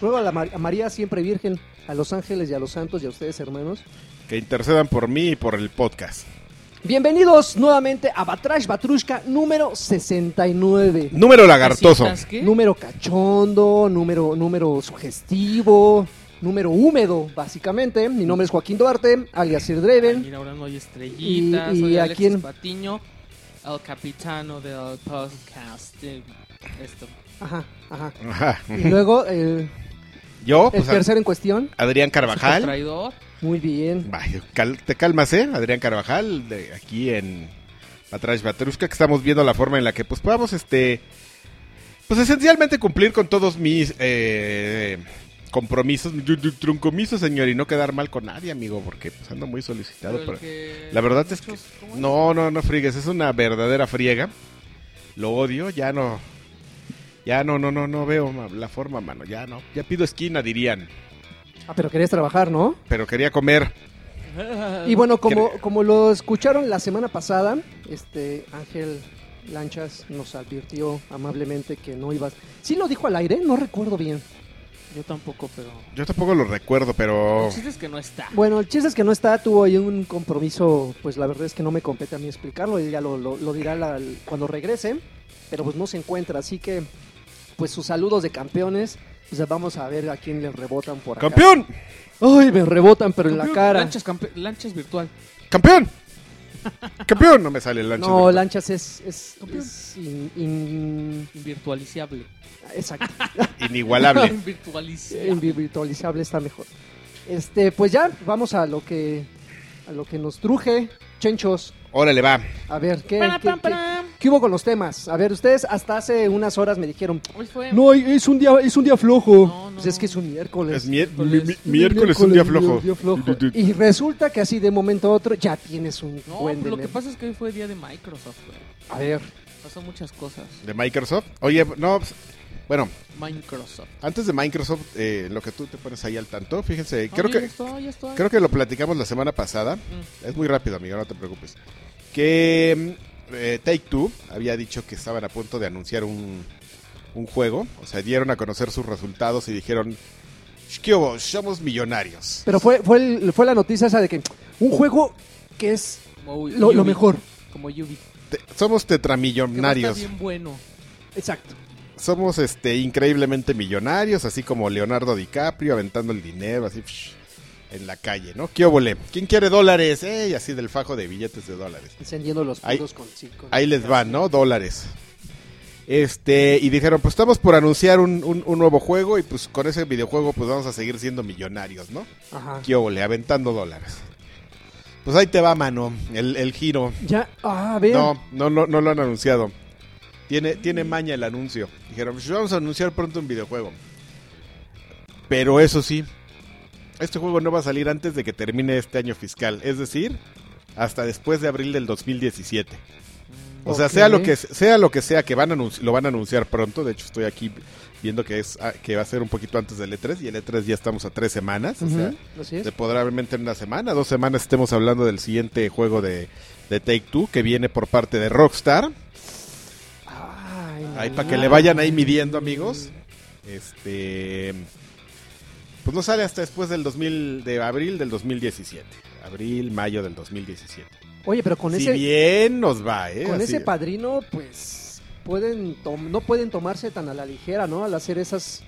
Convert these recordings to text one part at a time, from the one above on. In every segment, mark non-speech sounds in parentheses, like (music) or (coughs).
Ruego a, la Mar- a María siempre Virgen, a los ángeles y a los santos y a ustedes hermanos. Que intercedan por mí y por el podcast. Bienvenidos nuevamente a Batrash Batrushka número 69. Número lagartoso. Número cachondo, número, número sugestivo, número húmedo, básicamente. Mi nombre es Joaquín Duarte, alias Sir mira, ahora no hay estrellitas. Y- y soy a Alexis quién- Patiño, el capitano del podcast. esto. Ajá, ajá. Ajá. Y luego el, Yo, el pues, tercero en cuestión. Adrián Carvajal. Traidor. Muy bien. Vaya, cal- te calmas, ¿eh? Adrián Carvajal, de aquí en Atrás Batrushka, que estamos viendo la forma en la que pues podamos, este, pues esencialmente cumplir con todos mis eh, compromisos, mi tru- tru- truncomisos, señor, y no quedar mal con nadie, amigo, porque pues ando muy solicitado. Pero pero- La verdad es que no, no, no friegues, es una verdadera friega. Lo odio, ya no, ya no, no, no, no veo la forma, mano, ya no, ya pido esquina, dirían, Ah, pero querías trabajar, ¿no? pero quería comer. Y bueno, como, como lo escucharon la semana pasada, este Ángel Lanchas nos advirtió amablemente que no ibas. Sí lo dijo al aire, no recuerdo bien. Yo tampoco, pero. Yo tampoco lo recuerdo, pero El chiste es que no está. Bueno, el chiste es que no está, tuvo ahí un compromiso, pues la verdad es que no me compete a mí explicarlo, él ya lo, lo- lo dirá la- cuando regrese, pero pues no se encuentra, así que pues sus saludos de campeones, pues vamos a ver a quién le rebotan por acá. ¡Campeón! Ay, me rebotan, pero en la Campeón, cara. Lanchas, campe- lanchas virtual. ¡Campeón! (laughs) ¡Campeón! No me sale el lancha. No, Lanchas es, es, es in- in- Invirtualizable. exacto. (laughs) Inigualable. (laughs) Invirtualizable. Invirtualizable está mejor. Este, pues ya, vamos a lo que a lo que nos truje, Chenchos. Órale, va. A ver, ¿qué, Para, qué, pam, qué- para. qué hubo con los temas? A ver, ustedes hasta hace unas horas me dijeron, Hoy fue. no, es un día, es un día flojo. No, no. Pues es que es un miércoles. Es mier- mi- Miércoles. mi- miércoles, un día flojo. día flojo. Y resulta que así de momento a otro ya tienes un No, buen lo que pasa es que hoy fue día de Microsoft, güey. A ver, Pasó muchas cosas. ¿De Microsoft? Oye, no, pues, bueno, Microsoft. antes de Microsoft, eh, lo que tú te pones ahí al tanto, fíjense, creo que, estoy, ya estoy. creo que lo platicamos la semana pasada. Mm. Es muy rápido, amigo, no te preocupes. Que eh, Take Two había dicho que estaban a punto de anunciar un, un juego. O sea, dieron a conocer sus resultados y dijeron, ¿qué hubo? Somos millonarios. pero fue, fue, el- fue la noticia esa de que un juego que es Como lo, mejor. Como Yubi. Te- somos tetramillonarios. bien bueno. Exacto. Somos este increíblemente millonarios, así como Leonardo DiCaprio aventando el dinero así psh, en la calle, ¿no? ¿Qué óvole? ¿Quién quiere dólares? Eh? Y así del fajo de billetes de dólares. Encendiendo los Ahí- con, Ahí les van, ¿no? Dólares. Este, y dijeron, pues estamos por anunciar un, un- un nuevo juego y pues con ese videojuego pues vamos a seguir siendo millonarios, ¿no? Ajá. ¿Qué óvole? Aventando dólares. Pues ahí te va, mano, el, el giro. Ya, ah, a ver. No, no, no, no lo han anunciado. Tiene, tiene maña el anuncio. Dijeron, pues vamos a anunciar pronto un videojuego. Pero eso sí, este juego no va a salir antes de que termine este año fiscal. Es decir, hasta después de abril del 2017. O sea, sea lo que sea lo que sea que van a lo van a anunciar pronto. De hecho, estoy aquí viendo que es ah, que va a ser un poquito antes del E3 y el E3 ya estamos a tres semanas. O sea, Ujú, así es. de probablemente en una semana, dos semanas estemos hablando del siguiente juego de, de Take Two que viene por parte de Rockstar. Ahí para que le vayan ahí midiendo, amigos. Este. Pues no sale hasta después del 2000, de abril del 2017. Abril, mayo del 2017. Oye, pero con si ese bien nos va, ¿eh? con Así- ese padrino, pues pueden no pueden tomarse tan a la ligera, ¿no? Al hacer esas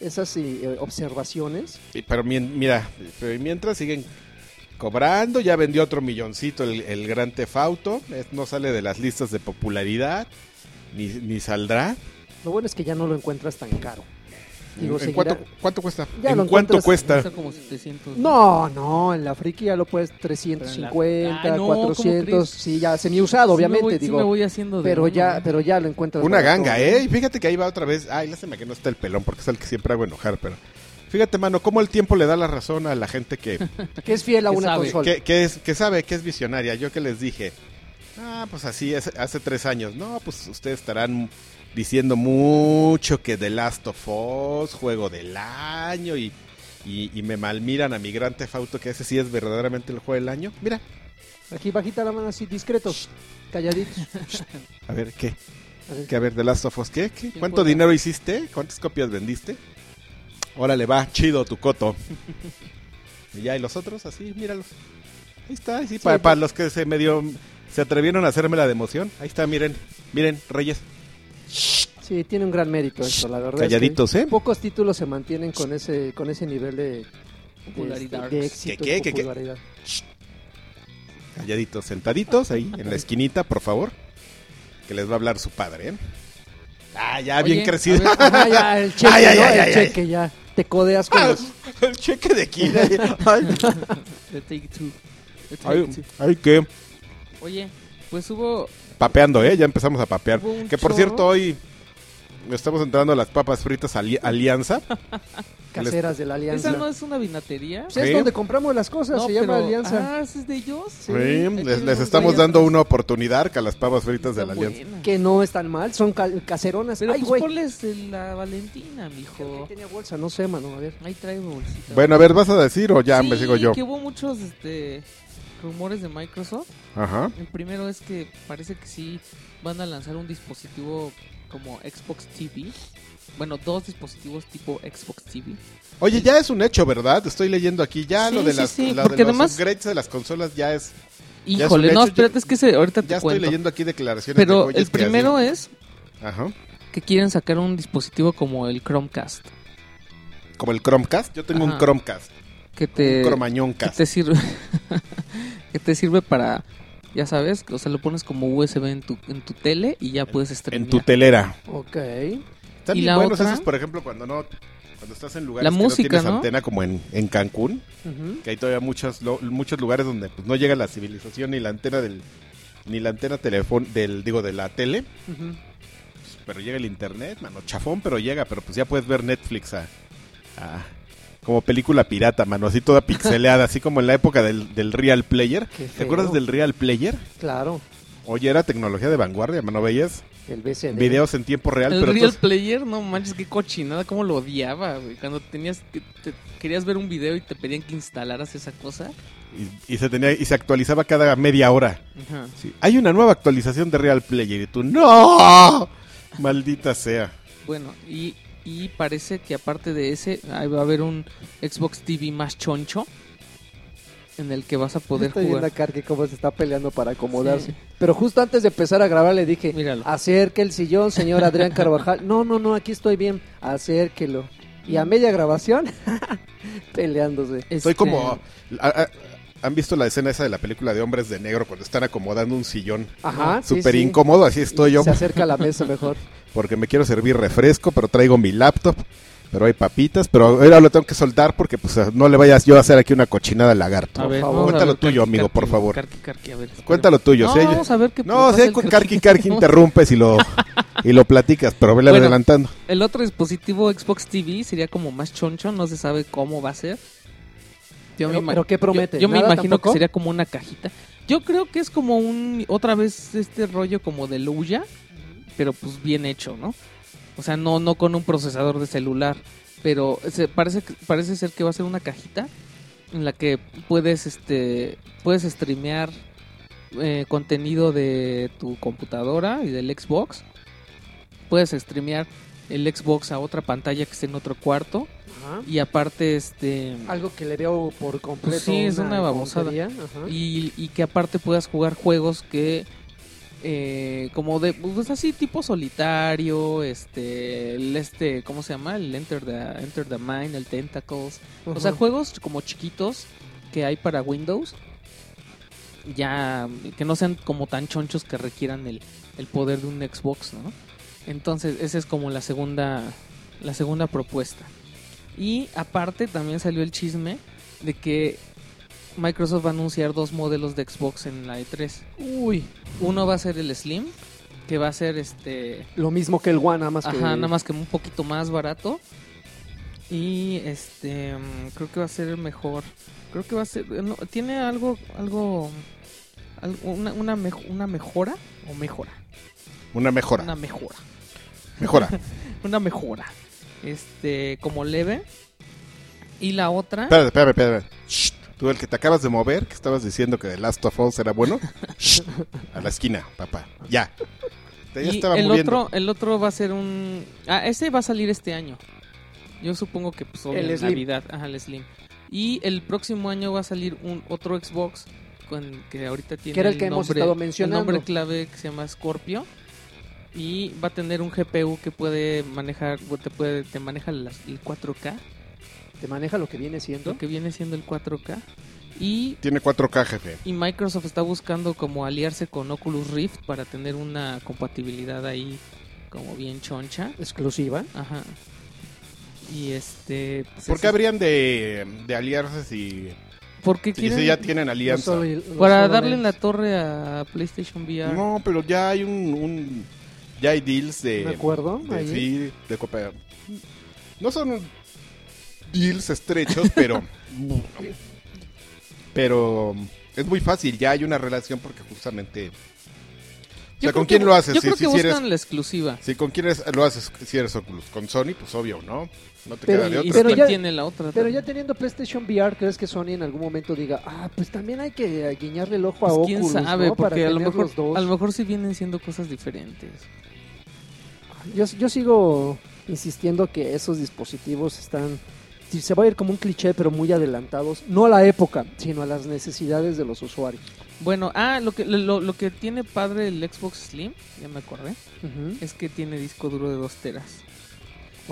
esas eh, observaciones. Sí, Pero mira, pero mientras siguen cobrando, ya vendió otro milloncito el, el Gran Tefauto. No sale de las listas de popularidad, ni, ni saldrá. Lo bueno es que ya no lo encuentras tan caro. Digo, ¿En seguirá- cuánto, cuánto cuesta? Ya ¿En cuánto cuesta? Cuesta como 700. No, no, en la friki ya lo puedes 350, Ay, no, ¿cómo 400, crees? sí, ya semi usado, Sí me obviamente, voy- sí digo. me voy haciendo de pero ya, pero ya lo encuentras. Una ganga, ¿no? ¿eh? Y fíjate que ahí va otra vez. Ay, lástima que no está el pelón, porque es el que siempre hago enojar, pero... Fíjate, mano, cómo el tiempo le da la razón a la gente que, (laughs) Que es fiel a Que una sabe. consola. que, que es, que sabe que es visionaria. Yo que les dije, ah, pues así es, hace tres años. No, pues ustedes estarán diciendo mucho que The Last of Us, juego del año, y, y, y me malmiran a mi Gran Theft Auto, que ese sí es verdaderamente el juego del año. Mira, Aquí bajita la mano así, discretos, calladitos. a ver, ¿qué? Que a ver, The Last of Us, ¿qué? ¿Qué? ¿Quién ¿Cuánto dinero hiciste? ¿Cuántas copias vendiste? Órale, va, chido tu coto. (laughs) y ya, y los otros, así, míralos. Ahí está, sí, para, para los que se medio se atrevieron a hacerme la de emoción. Ahí está, miren, miren, Reyes. Sí, tiene un gran mérito esto, la verdad. es que Calladitos, ¿eh? Pocos títulos se mantienen con ese con ese nivel de, de, Popularidad. de éxito ¿Qué, qué. Calladitos, sentaditos ahí en la esquinita, por favor. Que les va a hablar su padre, ¿eh? Ah, ya, bien crecido. ver, Ajá, ya, el (laughs) cheque, Ay, ay, ¿no? ay, el ay, cheque, ya. Te codeas con los... el cheque de aquí. (laughs) Ay, ay, ay, qué. Oye, pues hubo Papeando, ¿eh? Ya empezamos a papear. Que por chorro. cierto, hoy estamos entrando a las papas fritas Ali- Alianza. (laughs) caseras de la Alianza. ¿Esa no es una vinatería? Pues es Sí. donde compramos las cosas, No, se llama pero- Alianza. Ah, ¿ese es de ellos? Sí, Sí. les, les estamos dando una oportunidad a las papas fritas de la Alianza. Que no están mal, son ca- caseronas. Pero Ay, pues güey. ponles el- la Valentina, Aquí mijo. tenía bolsa, no sé, mano, a ver. Ahí traigo bolsita. Bueno, a ver, ¿vas a decir o ya Sí, me sigo yo? que hubo muchos este, rumores de Microsoft. Ajá. El primero es que parece que sí van a lanzar un dispositivo como Xbox TV. Bueno, dos dispositivos tipo Xbox TV. Oye, ya es un hecho, ¿verdad? Estoy leyendo aquí. Ya Sí, lo de sí, las sí, lo de los además- upgrades de las consolas ya es. Ya es Híjole, no, espérate, es que ese, ahorita te Ya estoy leyendo aquí declaraciones de Pero güeyes el que primero es Ajá. que quieren sacar un dispositivo como el Chromecast. Como el Chromecast. Yo tengo un. Chromecast. Que te, que te sirve (laughs) que te sirve para ya sabes o sea lo pones como USB en tu en tu tele y ya puedes En streamear tu telera. Ok. Están ¿Y bien la buenos otra? esos, por ejemplo, cuando no. Cuando estás en lugares La que música, no tienes ¿no? antena, como en, en Cancún, que hay todavía muchos, lo- muchos lugares donde pues, no llega la civilización ni la antena del. Ni la antena telefón del, digo, de la tele. Ujú. pero llega el internet, mano, chafón, pero llega, pero pues ya puedes ver Netflix a, a- como película pirata, mano, así toda pixeleada, así como en la época del, del Real Player. Qué ¿Te acuerdas del Real Player? Claro, Oye, era tecnología de vanguardia, mano, veías el BCD. videos en tiempo real, el pero Real Player no manches qué cochinada cómo lo odiaba güey cuando tenías que te- querías ver un video y te pedían que instalaras esa cosa y, y se tenía y se actualizaba cada media hora. Ajá. Sí, Hay una nueva actualización de Real Player y tú no, maldita sea. bueno y y parece que aparte de ese ahí va a haber un Xbox TV más choncho en el que vas a poder Estoy viendo a jugar cómo se está peleando para acomodarse. Sí. Pero justo antes de empezar a grabar le dije, Míralo. acerque el sillón, señor Adrián Carvajal. No, no, no, aquí estoy bien. Acérquelo. Y a media grabación, (laughs) peleándose. Soy Este, como a- a- ¿Han visto la escena esa de la película de Hombres de Negro cuando están acomodando un sillón? Ajá, Súper sí. incómodo, así estoy yo. Se acerca a la mesa mejor. (laughs) porque me quiero servir refresco, pero traigo mi laptop, pero hay papitas, pero ahora lo tengo que soltar porque pues no le vayas yo a hacer aquí una cochinada al lagarto. a ver, favor. vamos a Cuéntalo ver, tuyo, amigo, por favor. A ver. Cuéntalo tuyo. No, si vamos a ver qué no, pasa si hay con Karki, Karki Karki (laughs) interrumpes y lo, y lo platicas, pero vele Bueno. adelantando. El otro dispositivo Xbox TV sería como más choncho, no se sabe cómo va a ser. Yo Pero- pero ¿qué promete? Yo, yo me ¿Nada imagino tampoco? que sería como una cajita. Yo creo que es como un otra vez este rollo como de Luya, pero pues bien hecho, ¿no? O sea, no no con un procesador de celular, pero se, parece parece ser que va a ser una cajita en la que puedes este puedes streamear eh, contenido de tu computadora y del Xbox. Puedes streamear el Xbox a otra pantalla que esté en otro cuarto Ajá. y aparte este Algo que le veo por completo. Pues sí, es una babosada. y, y que aparte puedas jugar juegos que eh, como de pues así tipo solitario este el este cómo se llama el Enter the Enter the Mind el Tentacles. O sea juegos como chiquitos que hay para Windows ya que no sean como tan chonchos que requieran el, el poder de un Xbox no entonces esa es como la segunda la segunda propuesta. Y aparte también salió el chisme de que Microsoft va a anunciar dos modelos de Xbox en la E3. Uy, Uno va a ser el Slim, que va a ser este, lo mismo que el One, nada más que... ajá, nada más que un poquito más barato. Y este, mm, creo que va a ser el mejor. Creo que va a ser, no, tiene algo, algo, al- una, una, mej- una mejora o mejora, Una mejora. una mejora, Mejora. (laughs) una mejora, este, como leve. Y la otra, Espérate, espérate, espérate. Tú, el que te acabas de mover, que estabas diciendo que The Last of Us era bueno. Shh. A la esquina, papá. Ya. Te ya y estaba el otro, el otro va a ser un, ah, ese va a salir este año. Yo supongo que pues obvio, El Slim. Navidad, ajá, el Slim. Y el próximo año va a salir un otro Xbox con que ahorita tiene Que era el que hemos nombre, estado el mencionando. nombre clave que se llama Scorpio y va a tener un GPU que puede manejar te puede te maneja las- el 4K, Te maneja lo que viene siendo. lo que viene siendo el 4K y Tiene 4K, jefe. y Microsoft está buscando como aliarse con Oculus Rift para tener una compatibilidad ahí como bien choncha. Exclusiva. Ajá. Y este. pues, ¿Por qué habrían de, de aliarse si, Porque si, quieren. si ya tienen alianza? para solamente- darle en la torre a PlayStation VR. No, pero ya hay un, un- ya hay deals de, ¿Un acuerdo de- sí, de cooperar. No son deals estrechos, pero pero es muy fácil, ya hay una relación porque justamente o sea, ¿con quién que- lo haces? Yo Si- creo si, que si eres- buscan la exclusiva. si con quién eres- lo haces si eres Oculus, con Sony, pues obvio, ¿no? No te Pero- queda de otra. pero ya- tiene la otra. Pero ya teniendo PlayStation VR, ¿crees que Sony en algún momento diga, ah, pues también hay que guiñarle el ojo a Pues, quién Oculus, sabe, ¿no? Para porque a lo mejor los dos. a lo mejor sí vienen siendo cosas diferentes. Yo, yo sigo insistiendo que esos dispositivos están, se va a ir como un cliché, pero muy adelantados, no a la época, sino a las necesidades de los usuarios. Bueno, ah, lo que lo, lo que tiene padre el Xbox Slim, ya me acordé, es que tiene disco duro de 2 teras.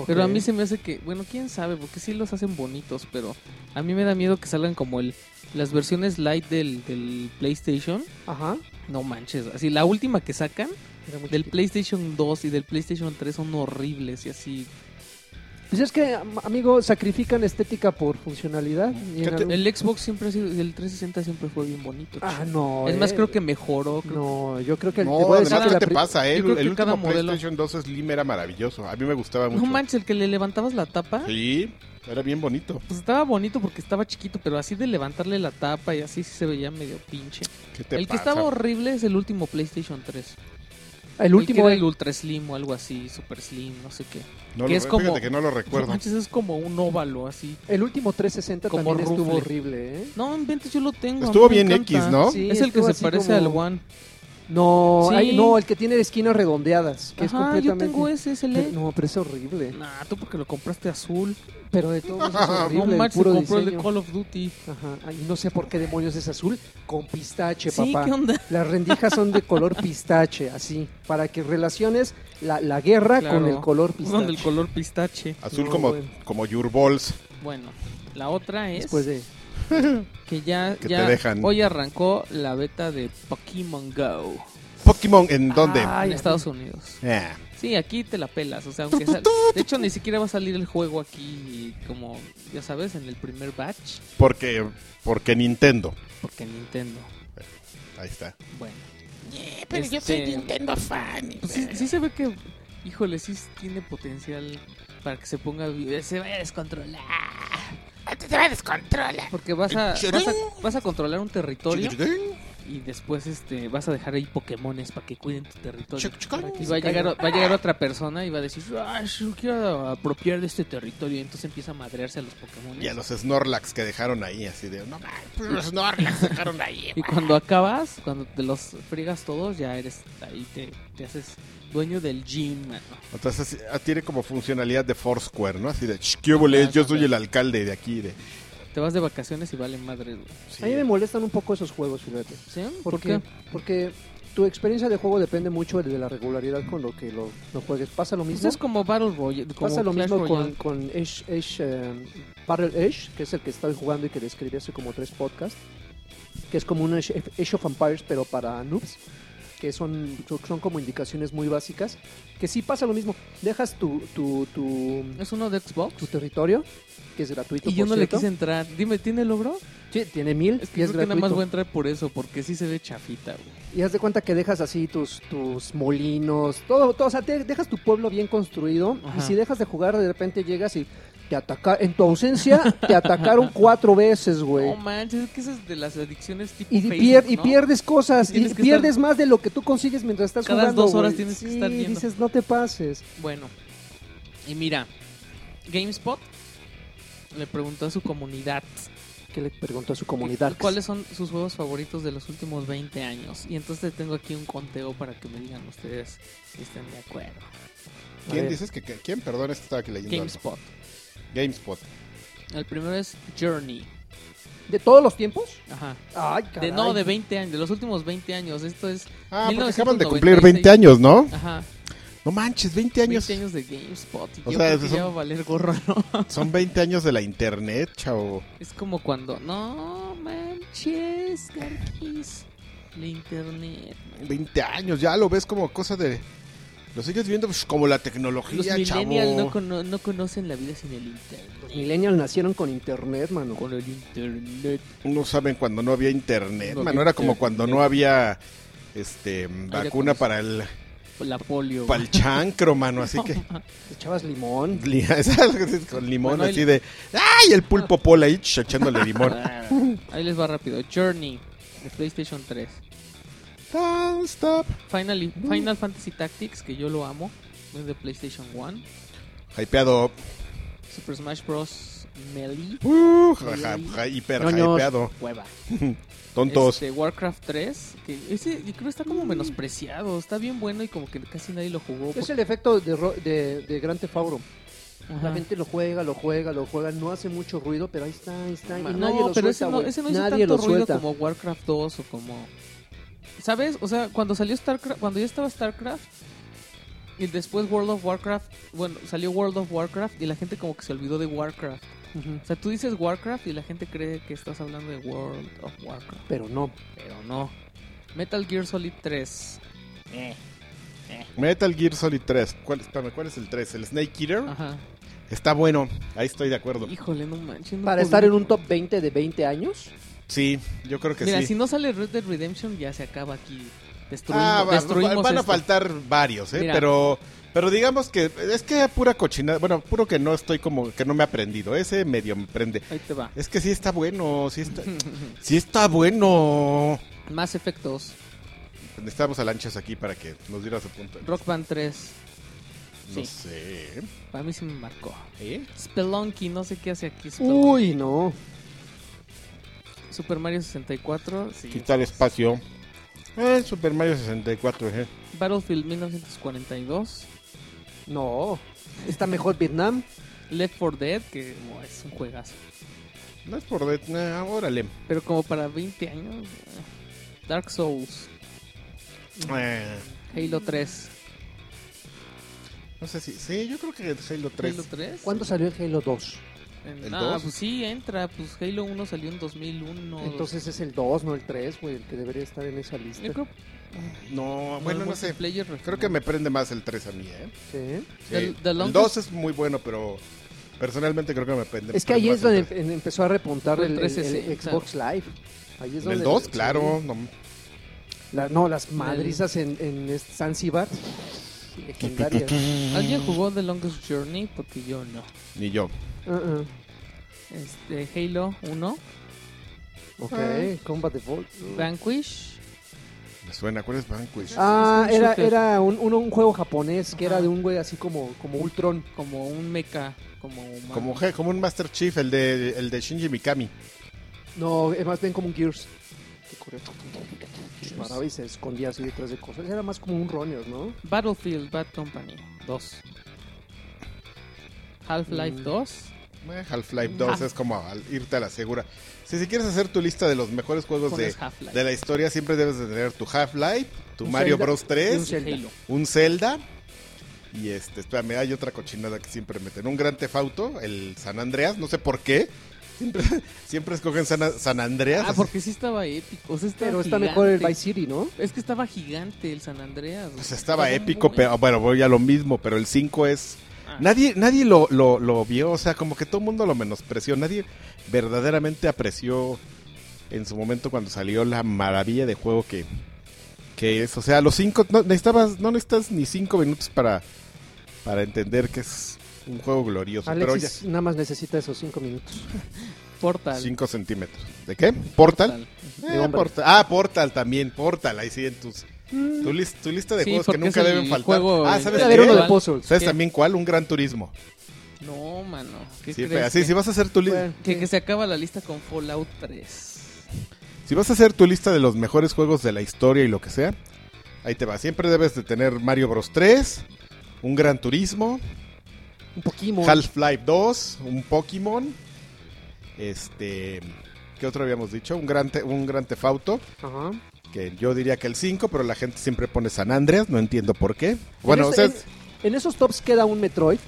Pero a mí se me hace que, bueno, quién sabe, porque sí los hacen bonitos, pero a mí me da miedo que salgan como el las versiones light del, del PlayStation. Ajá. No manches, así la última que sacan del chiquito. PlayStation 2 y del PlayStation 3 son horribles y así. Pues es que, am- amigo, sacrifican estética por funcionalidad. y en ¿Qué te- algún- El Xbox siempre ha sido, el 360 siempre fue bien bonito. Ah, no. es más, eh. creo que mejoró. creo- No, yo creo que... te No, voy a decir además, que ¿qué la te pri- pasa? eh? El, último modelo- PlayStation 2 Slim era maravilloso. A mí me gustaba mucho. No manches, el que le levantabas la tapa, Sí, era bien bonito. pues estaba bonito porque estaba chiquito, pero así de levantarle la tapa y así sí se veía medio pinche. ¿Qué te El que estaba horrible es el último PlayStation 3. El último... Era el Ultra Slim o algo así, Super Slim, no sé qué. No que lo, es como- que no lo No recuerdo. manches, es como un óvalo así. El último 360 Como también estuvo rufle. horrible, ¿eh? No, inventes, yo lo tengo. Estuvo bien encanta. X, ¿no? Sí, es el que estuvo se parece como- al One. No, Sí. hay- no, el que tiene esquinas redondeadas. Que es Ajá, yo completamente... tengo ese, ese LED. No, pero es horrible. Nah, tú porque lo compraste azul. Pero de todos modos es (laughs) No horrible. el manches, se puro compró el de. Call of Duty. Ajá. Y no sé por qué demonios es azul. Con pistache, Sí, papá. ¿qué onda? Las rendijas son de color pistache, así. Para que relaciones la, la guerra Claro. con el color pistache. del color pistache. Azul No, como, bueno. como Your Balls. Bueno, la otra es Después de... (laughs) que ya, Que ya te dejan. hoy arrancó la beta de Pokémon Go Pokémon, ¿en dónde? Ay, en Estados Unidos. Ah, Sí, aquí te la pelas, o sea, aunque sal- de hecho ni siquiera va a salir el juego aquí como ya sabes en el primer batch porque, porque Nintendo. porque Nintendo. Ahí está. Bueno. pero yo soy Este, Nintendo fan. Pues sí, sí se ve que híjole, sí tiene potencial para que se ponga se vaya a descontrolar. Te va a descontrolar. Porque vas a, vas a vas a controlar un territorio y después este vas a dejar ahí Pokémones para que cuiden tu territorio. Y va a llegar va a llegar otra persona y va a decir, "Ah, yo quiero apropiar de este territorio." Y entonces empieza a madrearse a los Pokémon. Y a los Snorlax que dejaron ahí, así de, no, Pues los (laughs) Snorlax dejaron ahí. Y cuando acabas, cuando te los friegas todos, ya eres ahí te, te haces dueño del gym, mano. Entonces ah, tiene como funcionalidad de Foursquare, ¿no? Así de, "Ch, ¿qué yo soy el alcalde de aquí. De... Te vas de vacaciones y vale madre. güey. Sí. A mí me molestan un poco esos juegos, fíjate. ¿Sí? ¿Por, ¿Por, qué? Porque tu experiencia de juego depende mucho de la regularidad con lo que lo, lo juegues. Pasa lo Pues mismo. es como Battle Royale. Como Pasa lo Clash mismo con, Royale. con Ash, Ash, eh, Battle Ash, que es el que estoy jugando y que describí hace como tres podcasts, que es como un Ash, Age of Empires, pero para noobs, que son, son como indicaciones muy básicas, que sí pasa lo mismo. Dejas tu, tu, tu, Es uno de Xbox. tu territorio, que es gratuito. Y yo no le quise entrar. Dime, ¿tiene logro? Sí, tiene mil Es y que es creo que nada más voy a entrar por eso, porque sí se ve chafita, güey. Y haz de cuenta que dejas así tus, tus molinos, todo, todo, o sea, te- dejas tu pueblo bien construido. Ajá. Y si dejas de jugar, de repente llegas y te ataca, en tu ausencia, te atacaron (laughs) cuatro veces, güey. No manches, es que esas de las adicciones tipo Y, Facebook, pier- y pierdes cosas, y pierdes más de lo que tú consigues mientras estás Cada jugando. dos horas güey. tienes que estar viendo. dices, no te pases. Bueno, y mira, GameSpot le preguntó a su comunidad Que le preguntó a su comunidad. cuáles son sus juegos favoritos de los últimos 20 años. Y entonces tengo aquí un conteo para que me digan ustedes si están de acuerdo. A ¿Quién ver. dices que, que- quién? Perdón, es que estaba aquí leyendo. algo. GameSpot. El primero es Journey. ¿De todos los tiempos? Ajá. Ay, De, caray. no, de 20 años, de los últimos 20 años. Esto es. Ah, porque acaban de cumplir 1996. 20 años, ¿no? Ajá. No manches, 20 años. 20 años de GameSpot. Y O yo sea, creo que son- ya va a valer gorro, ¿no? (laughs) Son 20 años de la internet, chavo. Es como cuando. No manches, Garquis. La internet. man. 20 años, ya lo ves como cosa de... Lo sigues viendo pues, como la Los tecnología, millennials no, cono- no conocen la vida sin el internet. Los millennials nacieron con internet, mano. Con el internet. No saben cuando no había internet, No mano. había Era como internet. cuando no había este vacuna para el, La polio. para el chancro, mano. Así (laughs) que... Echabas limón. (laughs) Con limón Bueno, ahí- así de... ¡Ay! El pulpo (laughs) pola ahí ch- echándole limón. Ahí les va rápido. Journey de PlayStation 3. Don't stop. Final, Final Fantasy Tactics, que yo lo amo. Es de PlayStation 1. Hypeado. Super Smash Bros. Melee. Uh, ja- ja- ja- hiper Ñoños. hypeado. Hueva. (laughs) Tontos. Este, Warcraft 3. Que ese yo creo que está como menospreciado. Está bien bueno y como que casi nadie lo jugó. Es el efecto de, ro- de, de Grand Theft Auto. Ajá. La gente lo juega, lo juega, lo juega. No hace mucho ruido, pero ahí está, ahí está. Y no, nadie lo pero suelta, ese no, güey. ese no hizo Nadie tanto lo ruido suelta. como Warcraft 2 o como... ¿Sabes? O sea, cuando salió StarCraft, cuando ya estaba StarCraft y después World of Warcraft, bueno, salió World of Warcraft y la gente como que se olvidó de Warcraft. O sea, tú dices Warcraft y la gente cree que estás hablando de World of Warcraft, Pero no. pero no. Metal Gear Solid 3. Metal Gear Solid 3. ¿Cuál, espérame, ¿cuál es el 3? ¿El Snake Eater? Ajá. Está bueno. Ahí estoy de acuerdo. Híjole, no manches. no Para estar en un top 20 de 20 años. Sí, yo creo que Mira, sí. si no sale Red Dead Redemption ya se acaba aquí. Destruimos, Ah, va- destruimos va- van a faltar varios, ¿eh? Mira. Pero, pero digamos que es que pura cochinada. Bueno, puro que no estoy como que no me he aprendido. Ese medio me prende. Ahí te va. Es que sí está bueno, sí está, sí está bueno. (laughs) Más efectos. Necesitamos a Lanchas aquí para que nos diera su punto. Rock Band 3. No Sí. sé. Para mí sí me marcó. ¿Eh? Spelunky, no sé qué hace aquí. Spelunky. Uy, no. Super Mario 64. Sí. Quitar espacio. Eh, Super Mario 64, ¿eh? Battlefield 1942. No. Está mejor Vietnam. Left 4 Dead, que oh, es un juegazo. No es por... de- nah, órale. Pero como para 20 años. eh. Dark Souls. Eh, Halo 3. no sé si... Sí, yo creo que Halo 3. Halo 3. ¿Cuándo salió el Halo 2? ¿El ah, dos? pues sí, entra. Pues Halo 1 salió en 2001. Entonces es el 2, no el 3, güey, el que debería estar en esa lista. Yo creo. No, bueno, no sé. multiplayer Creo que me prende más el 3 a mí, ¿eh? Sí. Sí. The- The el longest- 2 es muy bueno, pero personalmente creo que me prende Es que ahí prende es más el donde 3. em- empezó a repuntar el, el el- el 360. Xbox Live. Ahí es donde el 2, sí. claro. no. La- no, las madrizas en, en este Zanzibar. Legendarias. ¿Alguien jugó The Longest Journey? Porque yo no. Ni yo. Uh-uh. Este, Halo 1, Ok, Ah. Combat Evolved. Vanquish. Me suena. ¿Cuál es Vanquish? Ah, Es un era, era un, un, un juego japonés que Ajá. era de un güey así como, como Ultron. Como un mecha. Como, humano. Como, como un Master Chief, el de, el de Shinji Mikami. No, es más bien como un Gears. Que corría, y se escondía así detrás de cosas. Era más como un Runner, ¿no? Battlefield Bad Company 2. Half-Life Mm. 2. Eh, Half-Life 2 Ah. es como al irte a la segura. Si, si quieres hacer tu lista de los mejores juegos de, de la historia, siempre debes de tener tu Half-Life, tu Un Mario Zelda Bros. y un 3, Zelda. Halo. un Zelda. Y este, espérame, hay otra cochinada que siempre meten. Un Gran Tefauto, el San Andreas, no sé por qué. Siempre, (laughs) siempre escogen San, San Andreas. Ah, porque sí estaba épico. O sea, estaba Pero está mejor el Vice City, ¿no? Es que estaba gigante el San Andreas. Pues estaba muy- épico, pero bueno, voy a lo mismo, pero el 5 es... Nadie, nadie lo, lo, lo vio, o sea, como que todo el mundo lo menospreció. Nadie verdaderamente apreció en su momento cuando salió la maravilla de juego que, que es. O sea, los cinco, no necesitabas, no necesitas ni cinco minutos para, para entender que es un juego glorioso. Alexis nada más necesita esos cinco minutos. (laughs) Portal. pero ya 5 centímetros. ¿De qué? ¿Portal? Eh. Portal. Ah, Portal también, Portal, ahí sí en tus... Tu, lis- tu lista de Sí, juegos que nunca deben faltar. juego ah, ¿sabes Debe haber qué? uno de ¿Cuál? puzzles. ¿Sabes ¿Qué? también cuál? Un Gran Turismo. No, mano. ¿Qué Sí, crees pero así, que- si vas a hacer tu lista... Que, que se acaba la lista con Fallout 3. Si vas a hacer tu lista de los mejores juegos de la historia y lo que sea, ahí te va. Siempre debes de tener Mario Bros 3, un Gran Turismo, Un Pokémon. Half-Life 2, un Pokémon. Este. ¿Qué otro habíamos dicho? Un gran, te- un gran tefauto. Ajá. Que yo diría que el 5, pero la gente siempre pone San Andreas. No entiendo por qué. Bueno, en, o sea, en- en esos tops queda un Metroid.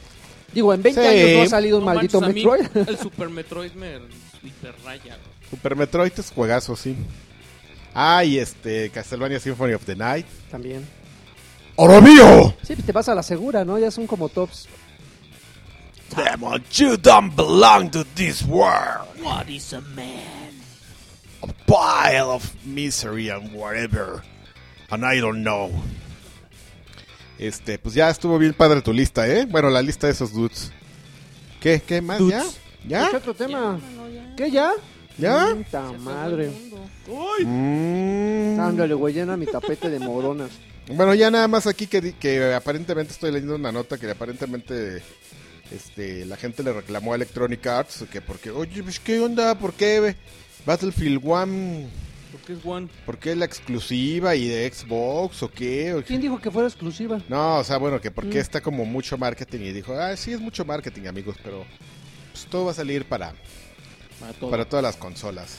Digo, en 20 Sí. años no ha salido un No maldito manches, a mí Metroid. El (laughs) Super Metroid me hiperraya. Super Metroid es juegazo, sí. Ah, y este. Castlevania Symphony of the Night. También. ¡Oro mío! Sí, pues te vas a la segura, ¿no? Ya son como tops. Demon, you don't belong to this world. What is a man? A pile of misery and whatever. And I don't know. Este, pues ya estuvo bien padre tu lista, ¿eh? Bueno, la lista de esos dudes. ¿Qué? ¿Qué más? ¿Ya? ¿Ya? ¿Qué otro tema? No, ya. ¿Qué ya? ¿Ya? Puta madre. el mundo. Mm. Ándale, güey, llena mi tapete de moronas. Bueno, ya nada más aquí que, que aparentemente estoy leyendo una nota que aparentemente este, la gente le reclamó a Electronic Arts que porque, oye, pues qué onda, ¿por qué Battlefield 1, Porque es One. por qué la exclusiva y de Xbox o qué? O- ¿Quién dijo que fuera exclusiva? No, o sea, bueno, que porque Mm. está como mucho marketing y dijo, ah, sí es mucho marketing, amigos, pero pues todo va a salir para, Para todo. para todas las consolas.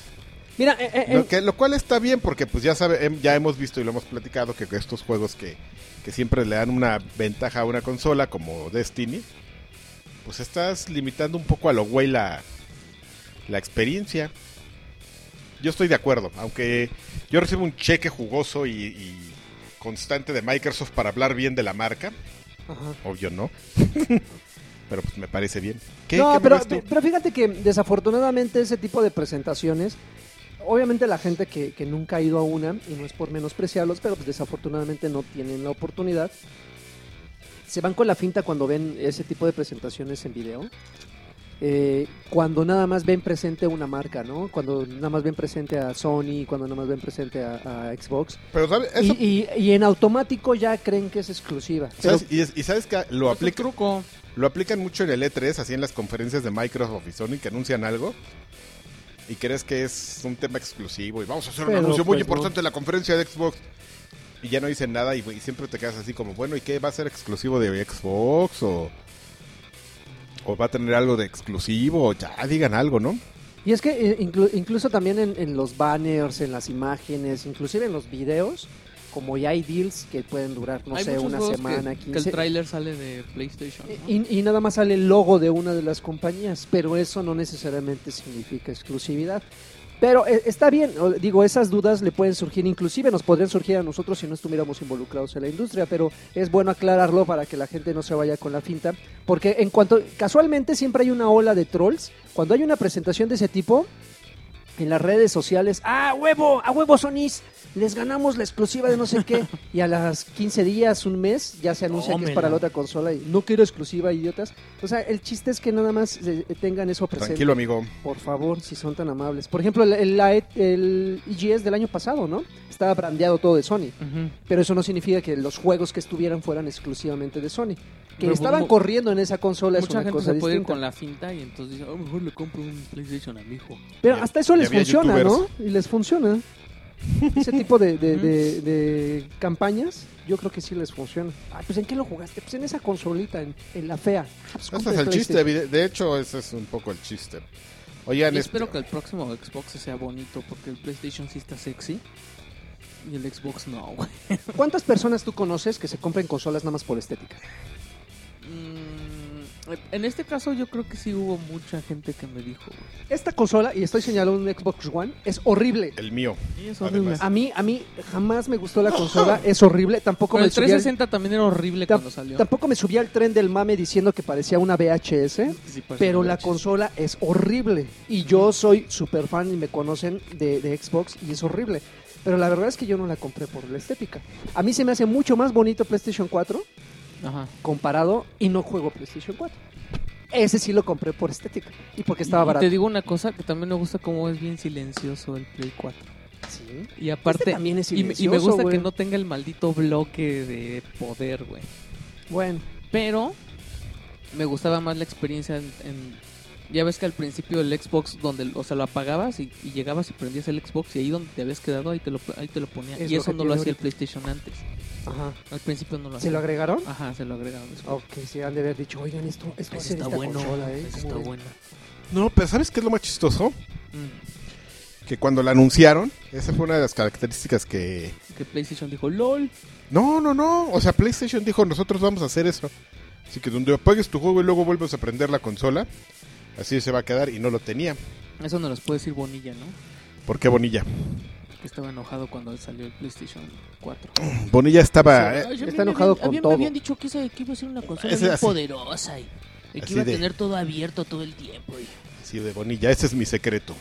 Mira, eh, eh, Lo, eh, que, lo cual está bien porque pues ya sabe, hem- ya hemos visto y lo hemos platicado que estos juegos que, que siempre le dan una ventaja a una consola como Destiny, pues estás limitando un poco a lo güey la, la experiencia. Yo estoy de acuerdo, aunque yo recibo un cheque jugoso y, y constante de Microsoft para hablar bien de la marca, ajá. obvio no, (laughs) pero pues me parece bien. ¿Qué, no, qué pero, pero fíjate que desafortunadamente ese tipo de presentaciones, obviamente la gente que, que nunca ha ido a una, y no es por menospreciarlos, pero pues desafortunadamente no tienen la oportunidad, se van con la finta cuando ven ese tipo de presentaciones en video. Eh, cuando nada más ven presente una marca, ¿no? Cuando nada más ven presente a Sony, cuando nada más ven presente a, a Xbox. Pero ¿sabes? Y, Eso- y- y en automático ya creen que es exclusiva. Pero- ¿sabes? Y, es- y sabes que lo Es un aplica, truco. Lo aplican mucho en el E3, así en las conferencias de Microsoft y Sony que anuncian algo y crees que es un tema exclusivo y vamos a hacer un Pero, anuncio muy pues, importante en la conferencia de Xbox y ya no dicen nada y, y siempre te quedas así como, bueno, ¿y qué va a ser exclusivo de Xbox o, o va a tener algo de exclusivo? O ya digan algo, ¿no? Y es que eh, inclu- incluso también en, en los banners, en las imágenes, inclusive en los videos, como ya hay deals que pueden durar, no Hay sé, una semana, que, que 15. el tráiler sale de PlayStation. ¿no? y, y nada más sale el logo de una de las compañías, pero eso no necesariamente significa exclusividad. Pero eh, está bien, digo, esas dudas le pueden surgir, inclusive nos podrían surgir a nosotros si no estuviéramos involucrados en la industria, pero es bueno aclararlo para que la gente no se vaya con la finta, porque en cuanto, casualmente siempre hay una ola de trolls, cuando hay una presentación de ese tipo, en las redes sociales, ¡ah, huevo! ¡A huevo, Sonys! Les ganamos la exclusiva de no sé qué. Y a las 15 días, un mes, ya se anuncia que es Tómela. para la otra consola y no quiero exclusiva, idiotas. O sea, el chiste es que nada más eh, tengan eso presente. Tranquilo, amigo. Por favor, si son tan amables. Por ejemplo, el, el, la- el EGS del año pasado, ¿no? Estaba brandeado todo de Sony. Ujú. Pero eso no significa que los juegos que estuvieran fueran exclusivamente de Sony. Que Pero, estaban corriendo en esa consola es una gente cosa se puede ir con la finta y entonces dice, a lo mejor le compro un PlayStation a mi hijo. Pero hasta eso les funciona, ¿no? youtubers. Y les funciona. Ese tipo de, de- de- de campañas, yo creo que sí les funciona. Ay, pues ¿en qué lo jugaste? Pues en esa consolita, en, en la fea. Ah, pues, Ese es el chiste, de hecho, ese es un poco el chiste. Oigan, este- espero que el próximo Xbox sea bonito porque el PlayStation sí está sexy y el Xbox no, güey. ¿Cuántas personas tú conoces que se compren consolas nada más por estética? Mm, en este caso yo creo que sí hubo mucha gente que me dijo, güey. Esta consola, y estoy señalando un Xbox One, es horrible. el mío. Sí, es horrible. A mí, a mí jamás me gustó la consola, es horrible. Tampoco Con me el subí al- 360 también era horrible tam- cuando salió. Tampoco me subí al tren del mame diciendo que parecía una VHS. Sí, parece Pero una la VHS. consola es horrible. Y yo soy super fan y me conocen de, de Xbox y es horrible. Pero la verdad es que yo no la compré por la estética. A mí se me hace mucho más bonito PlayStation 4 Ajá. comparado y no juego PlayStation 4. Ese sí lo compré por estética y porque estaba Y barato. te digo una cosa que también me gusta cómo es bien silencioso el Play 4. Sí. Y aparte, Este también es y, y me gusta que no tenga el maldito bloque de poder, güey. Bueno, Pero me gustaba más la experiencia en, en- ya ves que al principio el Xbox donde o sea lo apagabas y, y llegabas y prendías el Xbox y ahí donde te habías quedado ahí te lo ahí te lo ponía Es y lo eso no lo hacía el. PlayStation antes Ajá. Al principio no lo ¿Se hacía. lo agregaron? Ajá, se lo agregaron después. Ok, se han de haber dicho, oigan, esto, esto ser está esta bueno. consola, ¿eh? ese ¿Cómo está bueno. No, pero ¿sabes qué es lo más chistoso? Mm. Que cuando la anunciaron, esa fue una de las características que... Que PlayStation dijo, LOL. No, no, no. O sea, PlayStation dijo, nosotros vamos a hacer eso. Así que donde apagues tu juego y luego vuelves a prender la consola, así se va a quedar y no lo tenía. Eso no los puede decir Bonilla, ¿no? ¿Por qué Bonilla? Que estaba enojado cuando salió el PlayStation 4. Bonilla estaba... Ay, eh, está me enojado habían- con todo. Me habían dicho que, esa, que iba a ser una consola Ese muy así. poderosa y, y que Así iba a de- tener todo abierto todo el tiempo. y- Sí, de Bonilla. Ese es mi secreto.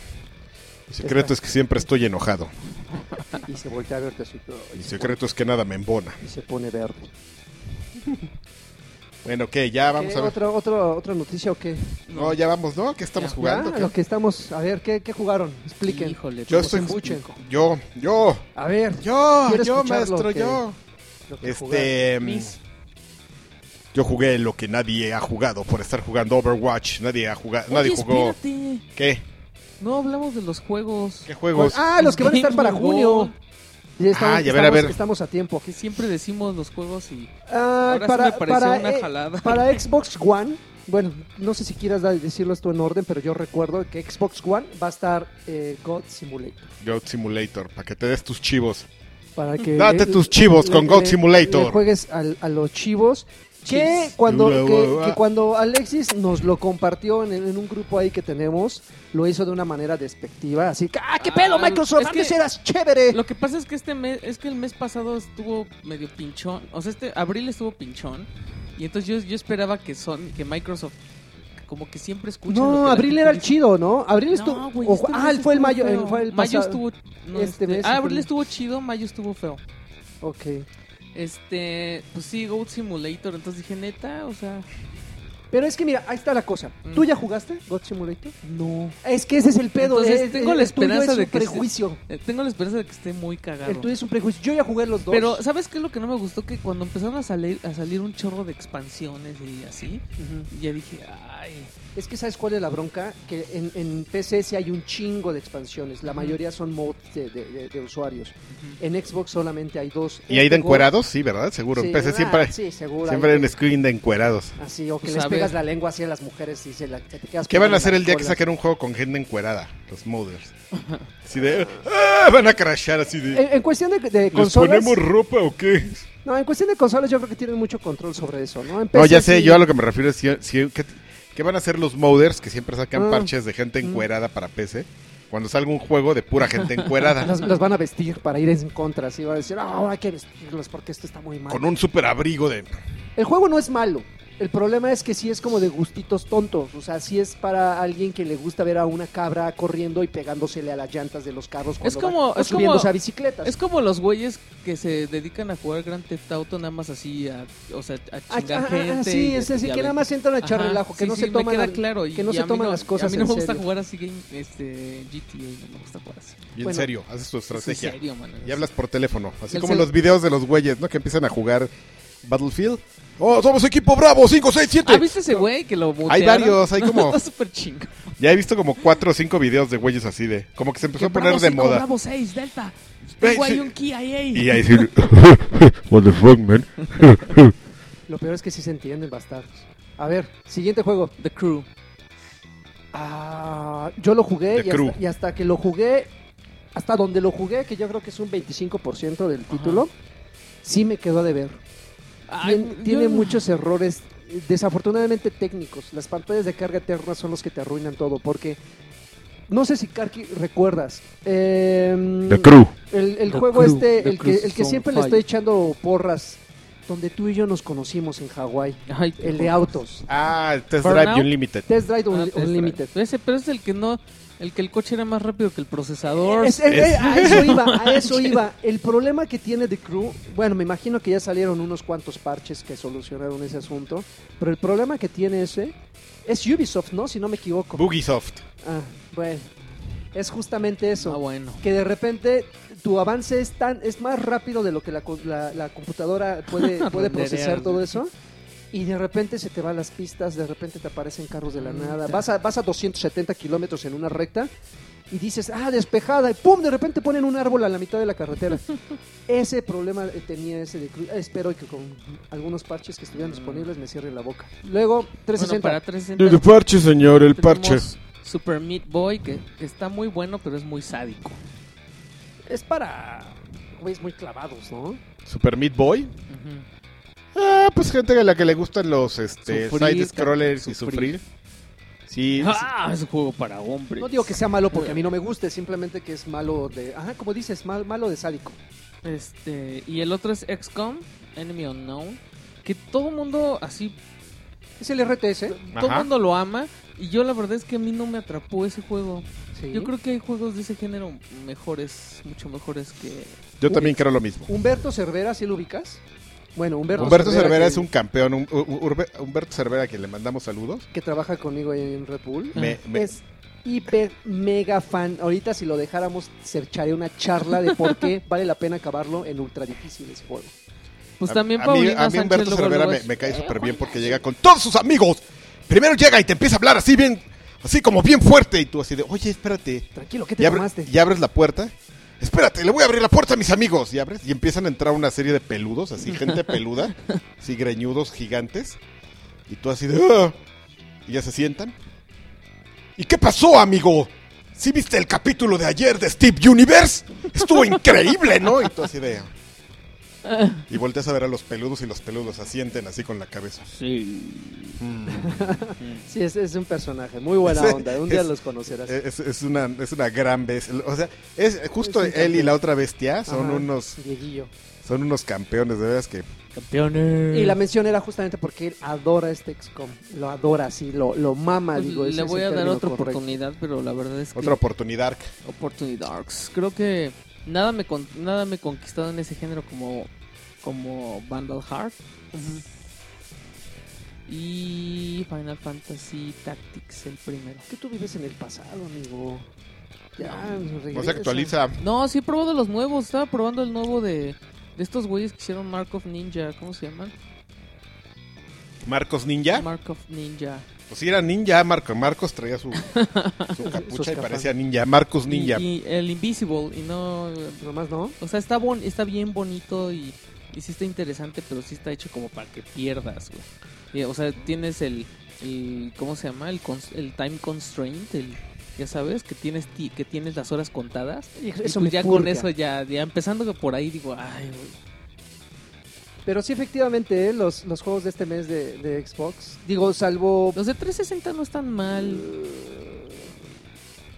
Mi secreto es que siempre estoy enojado. Y se voltea a verte así. Mi se secreto es que nada me embona. pone- Y se pone verde. (laughs) Bueno, ¿qué? Ya vamos ¿Qué, a ver. ¿Otra, otra, ¿Otra noticia o qué? No, ya vamos, ¿no? ¿Qué estamos Ya. jugando? Ya, ¿Qué? lo que estamos... A ver, ¿qué, qué jugaron? Expliquen. Híjole, Yo ¿cómo estoy... escuchen. Yo, yo, A ver, yo, yo, maestro, que- yo. lo que Este... mm, Mis- Yo jugué lo que nadie ha jugado por estar jugando Overwatch. Nadie ha jugado, nadie jugó. espérate. ¿Qué? No hablamos de los juegos. ¿Qué juegos? Ah, los que van a estar para junio. Ya estamos, Ah, ya, a ver, a estamos- ver. estamos a tiempo. Que siempre decimos los juegos y Ah, ahora para, sí me pareció para, una eh, jalada. para Xbox One, bueno, no sé si quieras decirlo esto en orden, pero yo recuerdo que Xbox One va a estar eh, God Simulator. Goat Simulator, para que te des tus chivos. Para que Date le- tus chivos le- con God le- Simulator. le juegues al- a los chivos. Que cuando, Ua, que, ua, ua. que cuando Alexis nos lo compartió en, en un grupo ahí que tenemos, lo hizo de una manera despectiva, así que ¡ah, qué pedo, Ah, Microsoft! es Antes que- eras chévere. Lo que pasa es que este mes, es que el mes pasado estuvo medio pinchón. O sea, este abril estuvo pinchón. Y entonces yo, yo esperaba que son, que Microsoft como que siempre escucha. lo que No, Abril era el dice. chido, ¿no? Abril estuvo... No, güey, o- este ah, fue el mayo, fue el mayo pasado. estuvo. no, Este mes ah, abril estuvo chido, mayo estuvo feo. Ok. Este, pues sí, Goat Simulator. Entonces dije, neta, o sea. Pero es que mira, ahí está la cosa. Mm. ¿Tú ya jugaste God Simulator? No. Es que ese es el pedo. Entonces, es- tengo el la esperanza es de que prejuicio. Eh, tengo la esperanza de que esté muy cagado. El tuyo es un prejuicio. Yo ya jugué los dos. Pero, ¿sabes qué es lo que no me gustó? Que cuando empezaron a salir, a salir un chorro de expansiones y así, ya dije, ay. Es que ¿sabes cuál es la bronca? Que en, en PC sí hay un chingo de expansiones. La mayoría son mods de, de- de- de usuarios. En Xbox solamente hay dos. ¿Y hay de Este encuerados? Sí, ¿verdad? Seguro. Sí, en PC ah, siempre, Sí, seguro. siempre hay- hay un screen de encuerados. Así, o que Pues les pegas la lengua así a las mujeres y se la, te quedas ¿Qué van a hacer el día que saquen un juego con gente encuerada? Los modders. (laughs) Así de... ¡Ah! Van a crashar así de... En, en cuestión de, de ¿Les consolas. ponemos ropa o qué? No, en cuestión de consolas yo creo que tienen mucho control sobre eso, ¿no? En No, PC ya sé, sí- yo a lo que me refiero es... si- si- ¿qué, qué van a hacer los modders que siempre sacan Ah. parches de gente encuerada para PC? Cuando salga un juego de pura gente encuerada. (laughs) Las van a vestir para ir en contra, así va a decir, ah, ahora hay que vestirlos porque esto está muy mal. con un super abrigo de... El juego no es malo. El problema es que sí es como de gustitos tontos. O sea, sí es para alguien que le gusta ver a una cabra corriendo y pegándosele a las llantas de los carros cuando Es como- va- o es subiéndose como- a bicicletas. Es como los güeyes que se dedican a jugar Grand Theft Auto nada más así, a, o sea, a Ah, chingar ah, ah, gente. sí, y- es decir, y a que nada más entran a echar Ajá, relajo, que sí, no sí, se toman, me queda claro. y- que no y se toman no- las cosas A mí no me gusta serio. jugar así game, este, GTA, no me gusta jugar así. Y en Bueno, serio, haces tu Es en estrategia. serio, man. Y hablas por teléfono. Así como los videos de los güeyes, ¿no? Que empiezan a jugar Battlefield. ¡Oh, somos equipo bravo! ¡5, 6, 7! ¿Ah, viste ese güey que lo Hay mutearon? varios, hay (laughs) como... Está súper chingo. Ya he visto como cuatro o cinco videos de güeyes así de... Como que se empezó a poner de moda. Bravo 6, Delta. Ey, Tengo ahí sí. un KIA. Y ahí sí... What the fuck, man? (laughs) Lo peor es que sí se entienden bastardos. A ver, siguiente juego. The Crew. Ah, yo lo jugué y hasta, y hasta que lo jugué, hasta donde lo jugué, que yo creo que es un 25% del título, sí me quedó de ver. Ay, Tien- yo- tiene muchos errores, desafortunadamente técnicos. Las pantallas de carga eterna son los que te arruinan todo, porque no sé si Karki recuerdas. Crew. el, el The juego Crew, este, The el que, el que son siempre le estoy echando porras, donde tú y yo nos conocimos en Hawái, el de autos. Ah, el Test Burnout. Drive Unlimited. Test Drive Ah, Un- Test Drive. Unlimited. Ese, pero es el que no, el que el coche era más rápido que el procesador. Es- es- Es- a eso iba, a (laughs) eso iba. El problema que tiene The Crew, bueno, me imagino que ya salieron unos cuantos parches que solucionaron ese asunto, pero el problema que tiene ese es Ubisoft, ¿no? Si no me equivoco. Bugisoft. Ah, bueno, es justamente eso. Ah, bueno. Que de repente tu avance es tan es más rápido de lo que la, co- la- la computadora puede, (laughs) puede procesar todo eso. Y de repente se te van las pistas, de repente te aparecen carros de la Mm, nada. Vas a, vas a 270 kilómetros en una recta y dices, ah, despejada, y pum, de repente ponen un árbol a la mitad de la carretera. (laughs) ese problema tenía ese de cru- eh, Espero que con algunos parches que estuvieran disponibles me cierren la boca. Luego, Bueno, 360. para 360 parche, señor, el tenemos Super Meat Boy, que está muy bueno, pero es muy sádico. Es para güeyes muy clavados, ¿no? Super Meat Boy. Ah, pues gente a la que le gustan los este, Sufrir, side scrollers y sufrir. sufrir. (laughs) Sí, Ah, es un juego para hombres. No digo que sea malo porque a mí no me guste, simplemente que es malo de. Ajá, como dices, mal, malo de sádico. Este, y el otro es XCOM, Enemy Unknown, que todo el mundo así, Es el RTS. todo el mundo lo ama, y yo la verdad es que a mí no me atrapó ese juego. Sí. Yo creo que hay juegos de ese género mejores, mucho mejores que... yo también creo lo mismo. Humberto Cervera, ¿sí lo ubicas? Bueno, Humberto, Humberto Cervera que- es un campeón. un- un- Urbe- Humberto Cervera, a quien le mandamos saludos. que trabaja conmigo ahí en Red Bull. Me- me- Es hiper mega fan. Ahorita si lo dejáramos se echaría una charla de por qué (laughs) vale la pena acabarlo en ultra difícil ese juego. Pues a- también a, mí, Paulina a mí Sánchez Humberto Cervera me, cae "Eh, súper bien porque juegas". llega con todos sus amigos. Primero llega y te empieza a hablar así bien, así como bien fuerte. Y tú así de, oye, espérate. Tranquilo, ¿qué te Y, abre- tomaste? y abres la puerta. Espérate, le voy a abrir la puerta a mis amigos. Y abres y empiezan a entrar una serie de peludos, así, (laughs) gente peluda, así greñudos gigantes. Y tú así de... "Ah". Y ya se sientan. ¿Y qué pasó, amigo? ¿Sí viste el capítulo de ayer de Steve Universe? Estuvo (laughs) increíble, ¿no? Y tú así de... Y volteas a ver a los peludos y los peludos asienten así con la cabeza. Mm. Sí, es, es un personaje. Muy buena onda. Un día es- los conocerás. Es, es una, es una gran bestia. O sea, es justo él y la otra bestia son Ajá, unos Dieguillo. son unos campeones, de veras que Campeones. Y la mención era justamente porque él adora este XCOM. Lo adora así, lo, lo mama, Pues digo. le voy a dar otra correcto. oportunidad, pero la verdad es que... otra oportunidad. Opportunities. Creo que nada me con- nada me conquistado en ese género como como Vandal Heart y Final Fantasy Tactics el primero. ¿Qué tú vives en el pasado, amigo? Ya, No se regresa. actualiza. No, sí he probado los nuevos. Estaba probando el nuevo de, de estos güeyes que hicieron Mark of Ninja. ¿Cómo se llaman? Marcos Ninja. Mark of Ninja. Pues sí, era ninja, Marco. Marcos traía su, (laughs) su capucha y parecía ninja. Marcos Ninja. Y, y el Invisible. Y no. Nomás no. O sea, está, bon- está bien bonito y, y sí está interesante, pero sí está hecho como para que pierdas, güey. Y, o sea, tienes el, el- ¿cómo se llama? El, el time constraint, el, ya sabes, que tienes ti- que tienes las horas contadas. Y pues me ya purga. con eso ya, ya empezando por ahí digo, ay, güey. Pero sí, efectivamente, eh, los, los juegos de este mes de, de Xbox. Digo, salvo. Los de 360 no están mal.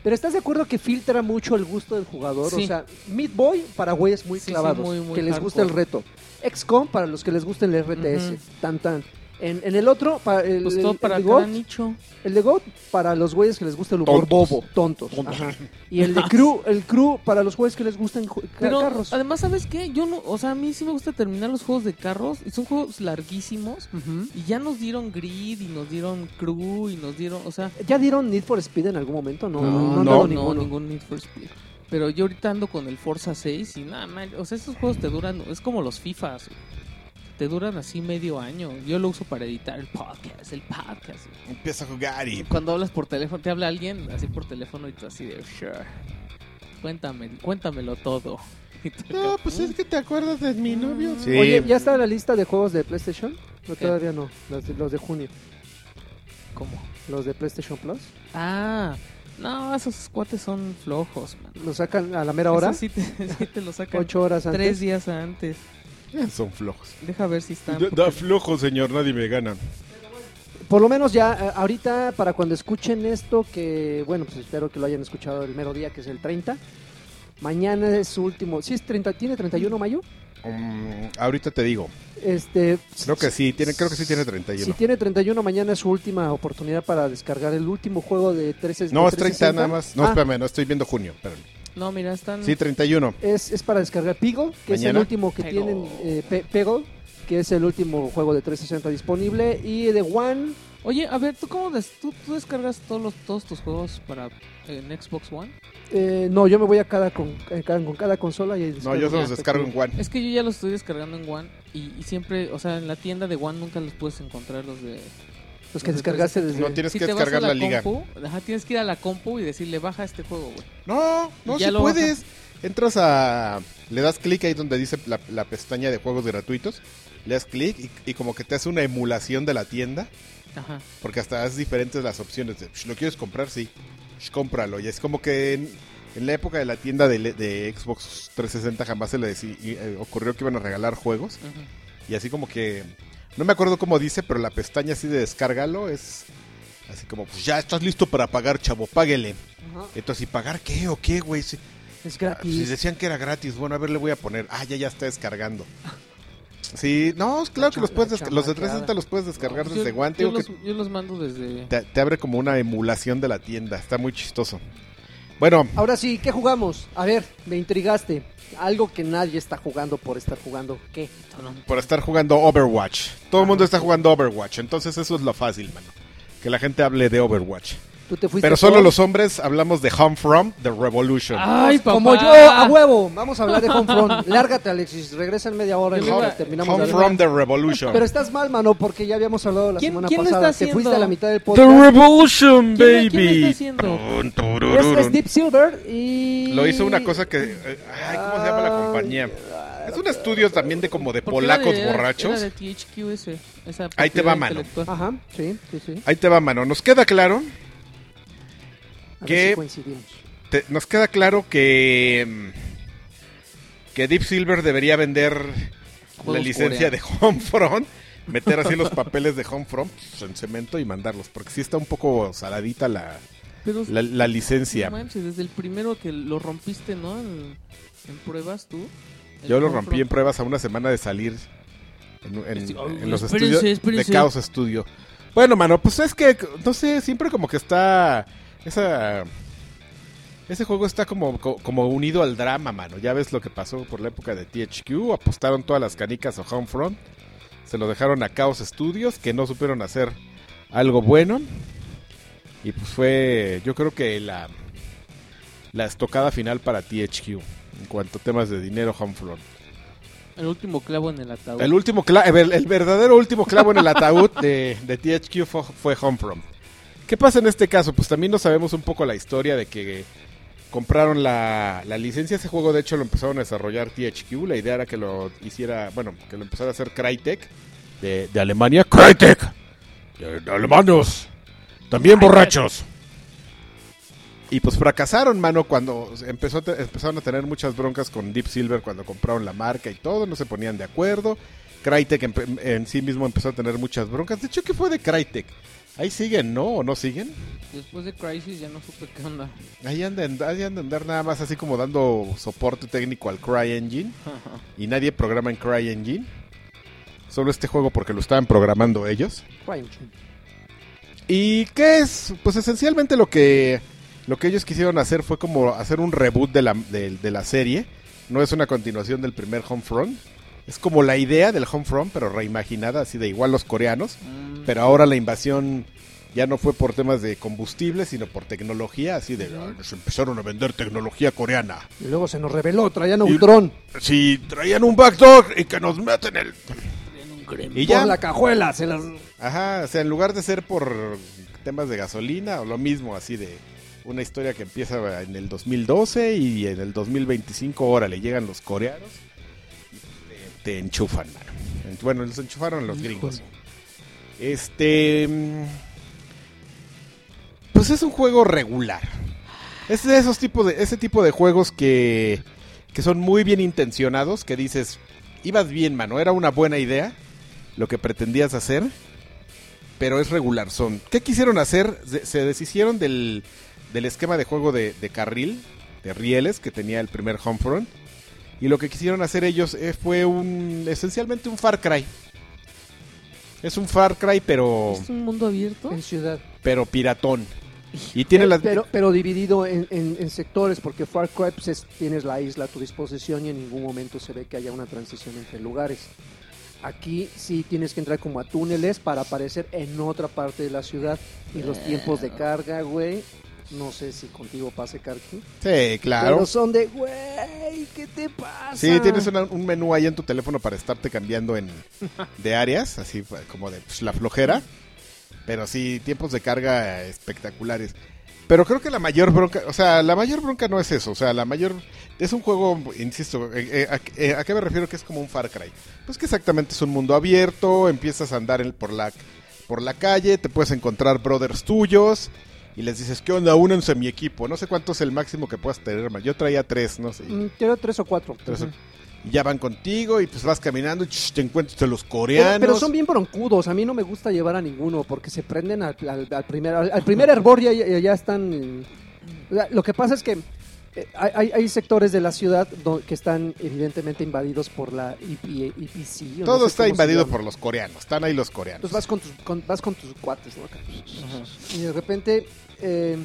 Pero ¿estás de acuerdo que filtra mucho el gusto del jugador? Sí. O sea, Meat Boy para güeyes muy Sí, sí, clavados, muy, muy que les gusta el reto. XCOM para los que les gusta el RTS, tan tan. En, en el otro, para el, Pues el- todo el para de cada nicho. el de GOT para los güeyes que les gusta el humor Tontos. bobo, tontos. Ajá. Y el de Crew, el Crew para los güeyes que les gustan ju- Pero carros. además, ¿sabes qué? Yo no, o sea, a mí sí me gusta terminar los juegos de carros y son juegos larguísimos. Ujú. Y ya nos dieron Grid y nos dieron Crew y nos dieron, o sea, ¿Ya dieron Need for Speed en algún momento? No, no, no, no, han no, dado ninguno. ningún Need for Speed. Pero yo ahorita ando con el Forza 6 y nada, man, o sea, estos juegos te duran, es como los FIFAs, güey. Te duran así medio año. Yo lo uso para editar el podcast, el podcast. Empieza a jugar y... Cuando hablas por teléfono, te habla alguien así por teléfono y tú así de, sure, cuéntame, cuéntamelo todo. No, pues es que te acuerdas de mi novio. Sí. Oye, ¿ya está la lista de juegos de PlayStation? No, ¿Qué? todavía no. Los de, los de junio. ¿Cómo? Los de PlayStation Plus. Ah, no, esos cuates son flojos, man. Lo sacan a la mera hora. Sí te, (laughs) sí te lo sacan Ocho horas antes. tres días antes. (laughs) Son flojos. Deja ver si están. Da, da flojo, señor. Nadie me gana. Por lo menos ya eh, ahorita, para cuando escuchen esto, que bueno, pues espero que lo hayan escuchado el mero día, que es el 30. Mañana es su último. ¿Sí es 30? ¿Tiene 31 mayo? Mm, ahorita te digo. Este, Creo que sí. Tiene, creo que sí tiene Si 31. tiene 31, mañana es su última oportunidad para descargar el último juego de 13 No, de es 30 360. nada más. No, Ah, espérame, no estoy viendo junio. Espérame. No, mira, están. Sí, 31. es, es para descargar Peggle, que es Mañana. el último que Peggle. tienen. Eh, Pe- Peggle, que es el último juego de 360 disponible. Y The One, Oye, a ver, ¿tú cómo des- tú, tú descargas todos los, todos tus juegos para en Xbox One? eh, no, yo me voy a cada con, eh, cada- con cada consola y ahí No, descargo yo se los descargo en One. Es que yo ya los estoy descargando en One y, y siempre, o sea, en la tienda de One nunca los puedes encontrar los de Los que descargaste desde... No tienes Si que descargar la, liga. compu, ajá, tienes que ir a la compu y decirle baja este juego, güey. No, no, si puedes. Entras a. Le das clic ahí donde dice la, la pestaña de juegos gratuitos. Le das clic y, y como que te hace una emulación de la tienda. Ajá. Porque hasta es diferentes las opciones. De, "Sh, ¿Lo quieres comprar? Sí. Sh, cómpralo. Y es como que en, en la época de la tienda de, de Xbox 360 jamás se le y, eh, ocurrió que iban a regalar juegos. Ajá. Y así como que. No me acuerdo cómo dice, pero la pestaña así de descárgalo es. Así como, pues ya estás listo para pagar, chavo, páguele. Ajá. Entonces, ¿y pagar qué o qué, güey? Sí. Es Si gratis. decían que era gratis, bueno, a ver, le voy a poner. Ah, ya, ya está descargando. (laughs) Sí, no, claro que los puedes los de chamaqueada. 360 los puedes descargar Yo- desde guante. Yo, o que los, yo los mando desde... te, te abre como una emulación de la tienda. Está muy chistoso. Bueno, Ahora sí, ¿qué jugamos? A ver, me intrigaste. Algo que nadie está jugando por estar jugando. ¿Qué? por estar jugando Overwatch. Todo el mundo está jugando Overwatch, entonces eso es lo fácil, mano. Que la gente hable de Overwatch. Tú te fuiste Pero solo los hombres hablamos de Homefront, The Revolution. ¡Ay, papá! Como yo, a huevo. Vamos a hablar de Homefront. (laughs) Lárgate, Alexis. Regresa en media hora y iba- terminamos hablar. Homefront, The Revolution. Pero estás mal, mano, porque ya habíamos hablado la ¿Quién- semana quién pasada. está que fuiste haciendo? a la mitad del The podcast. Revolution, ¿Quién- quién lo está baby. haciendo? Es, es Deep Silver y... Lo hizo una cosa que... eh, Ay, ¿cómo se llama la compañía? Es un estudio también de como de Porque era polacos de- borrachos. Era de THQ ese. esa Ahí te va, mano. Ajá, sí, sí, sí. Ahí te va, mano. Nos queda claro, A ¿Qué? ver si coincidimos. te- nos queda claro que mm, que Deep Silver debería vender la licencia de Homefront, meter así los (laughs) papeles de Homefront pues, en cemento y mandarlos, porque sí está un poco saladita la, Pero la, la licencia. no manches, desde el primero que lo rompiste, ¿no? En, en pruebas tú. Yo lo rompí en pruebas a una semana de salir en, en- Este, oh, en los espérense, estudios espérense. de Chaos Studio. Bueno, mano, pues es que, no sé, siempre como que está esa... Ese juego está como, co- como unido al drama, mano. Ya ves lo que pasó por la época de THQ. Apostaron todas las canicas a Homefront. Se lo dejaron a Chaos Studios, que no supieron hacer algo bueno. Y pues fue, yo creo que la, la estocada final para THQ. En cuanto a temas de dinero, Homefront. El último clavo en el ataúd. El último el verdadero último clavo en el ataúd de, de THQ fue, fue Homefront. ¿Qué pasa en este caso? Pues también no sabemos un poco la historia de que compraron la, la licencia. Ese juego, de hecho, lo empezaron a desarrollar THQ. La idea era que lo hiciera, bueno, que lo empezara a hacer Crytek de, de Alemania. Crytek, de, de alemanos, también borrachos. Y pues fracasaron, mano, cuando empezó empezaron a tener muchas broncas con Deep Silver cuando compraron la marca y todo, no se ponían de acuerdo. Crytek empe- en, sí mismo empezó a tener muchas broncas. De hecho, ¿qué fue de Crytek? Ahí siguen, ¿no? ¿O no siguen? Después de Crisis ya no supe qué onda. Ahí andan, ahí andan andar nada más así como dando soporte técnico al CryEngine. (laughs) Y nadie programa en CryEngine. Solo este juego porque lo estaban programando ellos. CryEngine. ¿Y qué es? Pues esencialmente lo que lo que ellos quisieron hacer fue como hacer un reboot de la, de, de la serie. No es una continuación del primer Homefront. Es como la idea del Homefront, pero reimaginada, así de igual los coreanos. Mm, Pero ahora la invasión ya no fue por temas de combustible, sino por tecnología, así de... "Ah, nos empezaron a vender tecnología coreana. Y luego se nos reveló, traían a Ultron Si traían un backdoor y que nos meten el... Y ya... por la cajuela. Se las... Ajá, o sea, en lugar de ser por temas de gasolina o lo mismo, así de una historia que empieza en el 2012 y en el 2025, ahora le llegan los coreanos te, enchufan, mano. En- Bueno, los enchufaron los gringos. Este. Pues es un juego regular. Es de esos tipos de, ese tipo de juegos que, que son muy bien intencionados, que dices, ibas bien, mano, era una buena idea lo que pretendías hacer, pero es regular. Son, ¿Qué quisieron hacer? Se, se deshicieron del, del esquema de juego de, de carril, de rieles, que tenía el primer Homefront. Y lo que quisieron hacer ellos eh, fue un esencialmente un Far Cry. Es un Far Cry, pero, ¿Es un mundo abierto? En ciudad. pero piratón. Y tiene las... Pero, pero dividido en, en- en sectores, porque Far Cry pues, es- tienes la isla a tu disposición y en ningún momento se ve que haya una transición entre lugares. Aquí sí tienes que entrar como a túneles para aparecer en otra parte de la ciudad. Y los tiempos de carga, güey. No sé si contigo pase, Karki. Sí, claro. Pero son de, güey, ¿qué te pasa? Sí, tienes una- un menú ahí en tu teléfono para estarte cambiando en, de áreas, así como de pues, la flojera. Pero sí, tiempos de carga espectaculares. Pero creo que la mayor bronca, o sea, la mayor bronca no es eso, o sea, la mayor es un juego, insisto, eh, eh, a, eh, ¿a qué me refiero que es como un Far Cry? Pues que exactamente es un mundo abierto, empiezas a andar en- por la por la calle, te puedes encontrar brothers tuyos y les dices, "¿Qué onda? Únanse a mi equipo." No sé cuánto es el máximo que puedas tener, man. Yo traía tres, no sé. Mm, Quiero tres o cuatro. Tres- Ujú. Y ya van contigo y pues vas caminando y ch, te encuentras a los Pero, coreanos. pero son bien broncudos. A mí no me gusta llevar a ninguno porque se prenden al, al- al primer al, al primer hervor ya, ya- ya están. eh, o sea, Lo que pasa es que hay, hay- sectores de la ciudad que están evidentemente invadidos por la IP, IPC. o no Todo sé está invadido por los coreanos. Están ahí los coreanos. Entonces vas con tus, con- vas con tus cuates, ¿no? Y de repente, eh,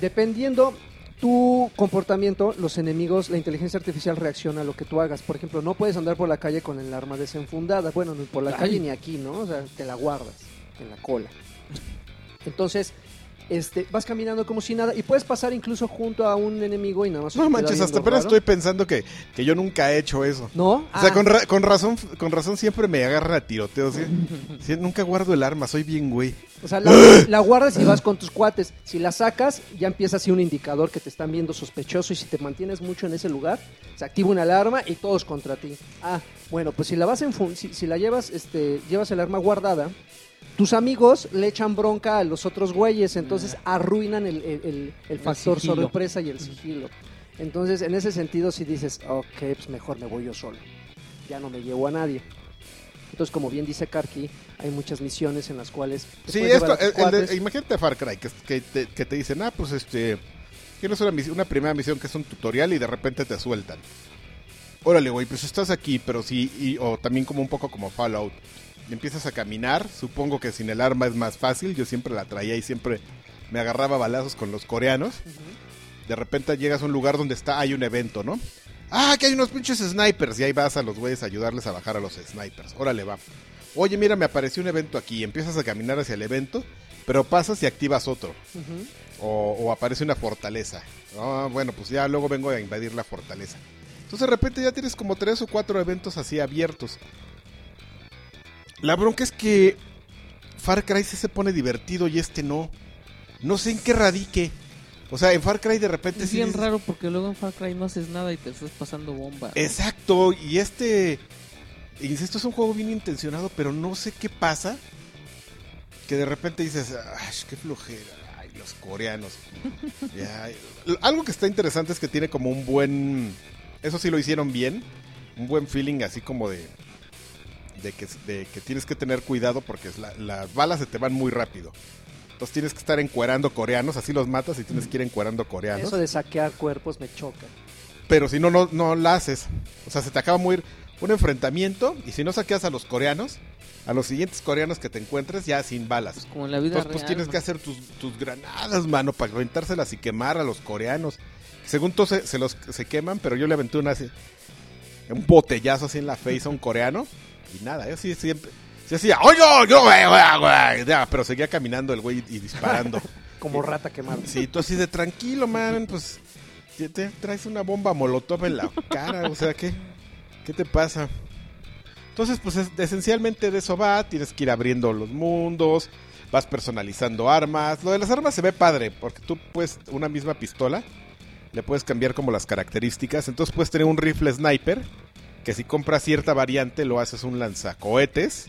dependiendo tu comportamiento, los enemigos, la inteligencia artificial reacciona a lo que tú hagas. Por ejemplo, no puedes andar por la calle con el arma desenfundada. Bueno, ni por la Ay. calle ni aquí, ¿no? O sea, te la guardas en la cola. Entonces, este, vas caminando como si nada y puedes pasar incluso junto a un enemigo y nada más. no manches, hasta apenas estoy pensando que, que yo nunca he hecho eso. ¿No? O sea, Ah. con, ra- con razón con razón siempre me agarran a tiroteos. ¿sí? Sí, nunca guardo el arma, soy bien güey. O sea, la, (gasps) la guardas y vas con tus cuates. Si la sacas, ya empieza así un indicador que te están viendo sospechoso y si te mantienes mucho en ese lugar, se activa una alarma y todos contra ti. Ah, bueno, pues si la vas en fun- si, si la llevas, este, llevas el arma guardada, tus amigos le echan bronca a los otros güeyes, entonces arruinan el, el- el- el factor sigilo. sorpresa y el sigilo. Entonces, en ese sentido, si dices, ok, pues mejor me voy yo solo. Ya no me llevo a nadie. Entonces, como bien dice Karki, hay muchas misiones en las cuales... Sí, esto, el de- cuates. imagínate Far Cry, que, que te, que te dicen, ah, pues este, tienes una, misión- una primera misión que es un tutorial y de repente te sueltan. Órale, güey, pues estás aquí, pero sí, y, o también como un poco como Fallout. Y empiezas a caminar, supongo que sin el arma es más fácil, yo siempre la traía y siempre me agarraba balazos con los coreanos. De repente llegas a un lugar donde está, hay un evento, ¿no? Ah, que hay unos pinches snipers y ahí vas a los güeyes a ayudarles a bajar a los snipers. Órale, va. Oye, mira, me apareció un evento aquí. Empiezas a caminar hacia el evento, pero pasas y activas otro. O aparece una fortaleza. Ah, bueno, pues ya luego vengo a invadir la fortaleza. Entonces de repente ya tienes como tres o cuatro eventos así abiertos. La bronca es que Far Cry sí se pone divertido y este no. No sé en qué radique. O sea, en Far Cry de repente Es sí bien raro porque luego en Far Cry no haces nada y te estás pasando bomba. Exacto, y este, insisto, es un juego bien intencionado, pero no sé qué pasa, que de repente dices, ay, qué flojera, ay, los coreanos. (laughs) Ya, algo que está interesante es que tiene como un buen, eso sí lo hicieron bien, un buen feeling así como de, de que, de que tienes que tener cuidado porque la- las balas se te van muy rápido. Entonces tienes que estar encuerando coreanos, así los matas y tienes que ir encuerando coreanos Eso de saquear cuerpos me choca. pero si no, no, no la haces. O sea, se te acaba muy un enfrentamiento y si no saqueas a los coreanos, a los siguientes coreanos que te encuentres ya sin balas. Como en la vida Entonces, pues real. tienes que hacer tus, tus granadas, mano, para aventárselas y quemar a los coreanos. Según tú se, se los se queman, pero yo le aventé una así, un botellazo así en la face a un coreano y nada, yo sí siempre se hacía, ¡oye, yo, güey, güey, güey", ya, pero seguía caminando el güey y disparando. (laughs) Como rata quemada. Sí, tú así de tranquilo, man, pues te, te traes una bomba molotov en la cara, o sea, ¿qué, qué te pasa? Entonces, pues es- esencialmente de eso va, tienes que ir abriendo los mundos, vas personalizando armas. Lo de las armas se ve padre, porque tú puedes, una misma pistola, le puedes cambiar como las características, entonces puedes tener un rifle sniper, que si compras cierta variante lo haces un lanzacohetes,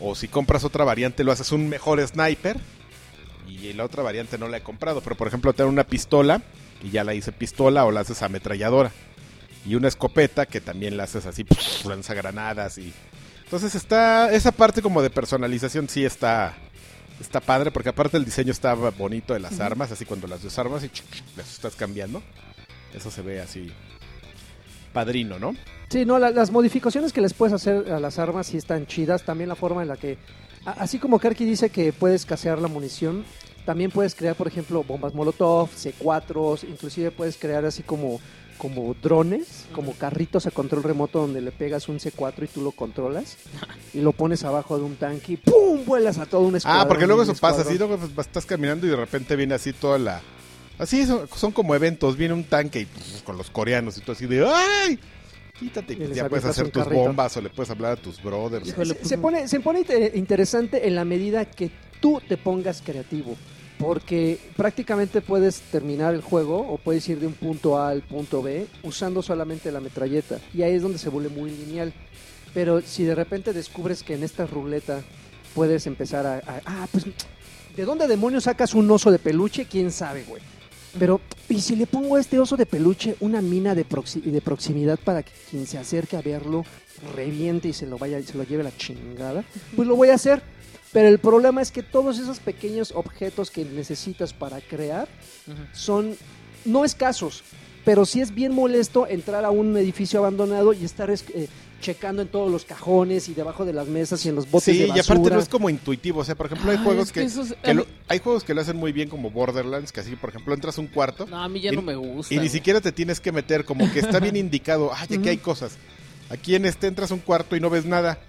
o si compras otra variante lo haces un mejor sniper, y la otra variante no la he comprado, pero por ejemplo tener una pistola y ya la hice pistola o la haces ametralladora. Y una escopeta que también la haces así, lanza granadas y... Entonces está, esa parte como de personalización sí está, está padre, porque aparte el diseño está bonito de las armas, así cuando las desarmas y las estás cambiando. Eso se ve así padrino, ¿no? Sí, no, la- las modificaciones que les puedes hacer a las armas sí están chidas. También la forma en la que, a- así como Karki dice que puedes casear la munición, también puedes crear, por ejemplo, bombas Molotov, C4s, inclusive puedes crear así como, como drones, como carritos a control remoto donde le pegas un C4 y tú lo controlas y lo pones abajo de un tanque y ¡pum! vuelas a todo un escuadrón. Ah, porque luego eso pasa, así luego estás caminando y de repente viene así toda la... Así son, son como eventos, viene un tanque y pues, con los coreanos y todo así de ¡ay! quítate. y pues ya puedes hacer tus carrito. bombas o le puedes hablar a tus brothers. Híjole, Se, pues, se pone, se pone inte- interesante en la medida que tú te pongas creativo. Porque prácticamente puedes terminar el juego o puedes ir de un punto A al punto B usando solamente la metralleta. Y ahí es donde se vuelve muy lineal. Pero si de repente descubres que en esta ruleta puedes empezar a... a- ah, pues, ¿de dónde demonios sacas un oso de peluche? ¿Quién sabe, güey? Pero, ¿y si le pongo a este oso de peluche una mina de, proxi- de proximidad para que quien se acerque a verlo reviente y se lo vaya se lo lleve la chingada? Pues lo voy a hacer. Pero el problema es que todos esos pequeños objetos que necesitas para crear son no escasos, pero sí es bien molesto entrar a un edificio abandonado y estar es- eh, checando en todos los cajones y debajo de las mesas y en los botes Sí, de y aparte no es como intuitivo. O sea, por ejemplo, hay Ah, juegos es que, que esos- que a lo, hay juegos que lo hacen muy bien como Borderlands, que así, por ejemplo, entras a un cuarto No, a mí ya Y- no me gusta. y ni siquiera te tienes que meter, como que está bien (laughs) indicado. Ay, aquí hay cosas. Aquí en este entras a un cuarto y no ves nada.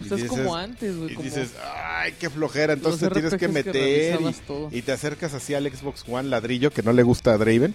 O sea, es dices- como antes, güey. Y como dices, ay, qué flojera. Entonces los te tienes que meter y, te acercas así al Xbox One ladrillo que no le gusta a Draven.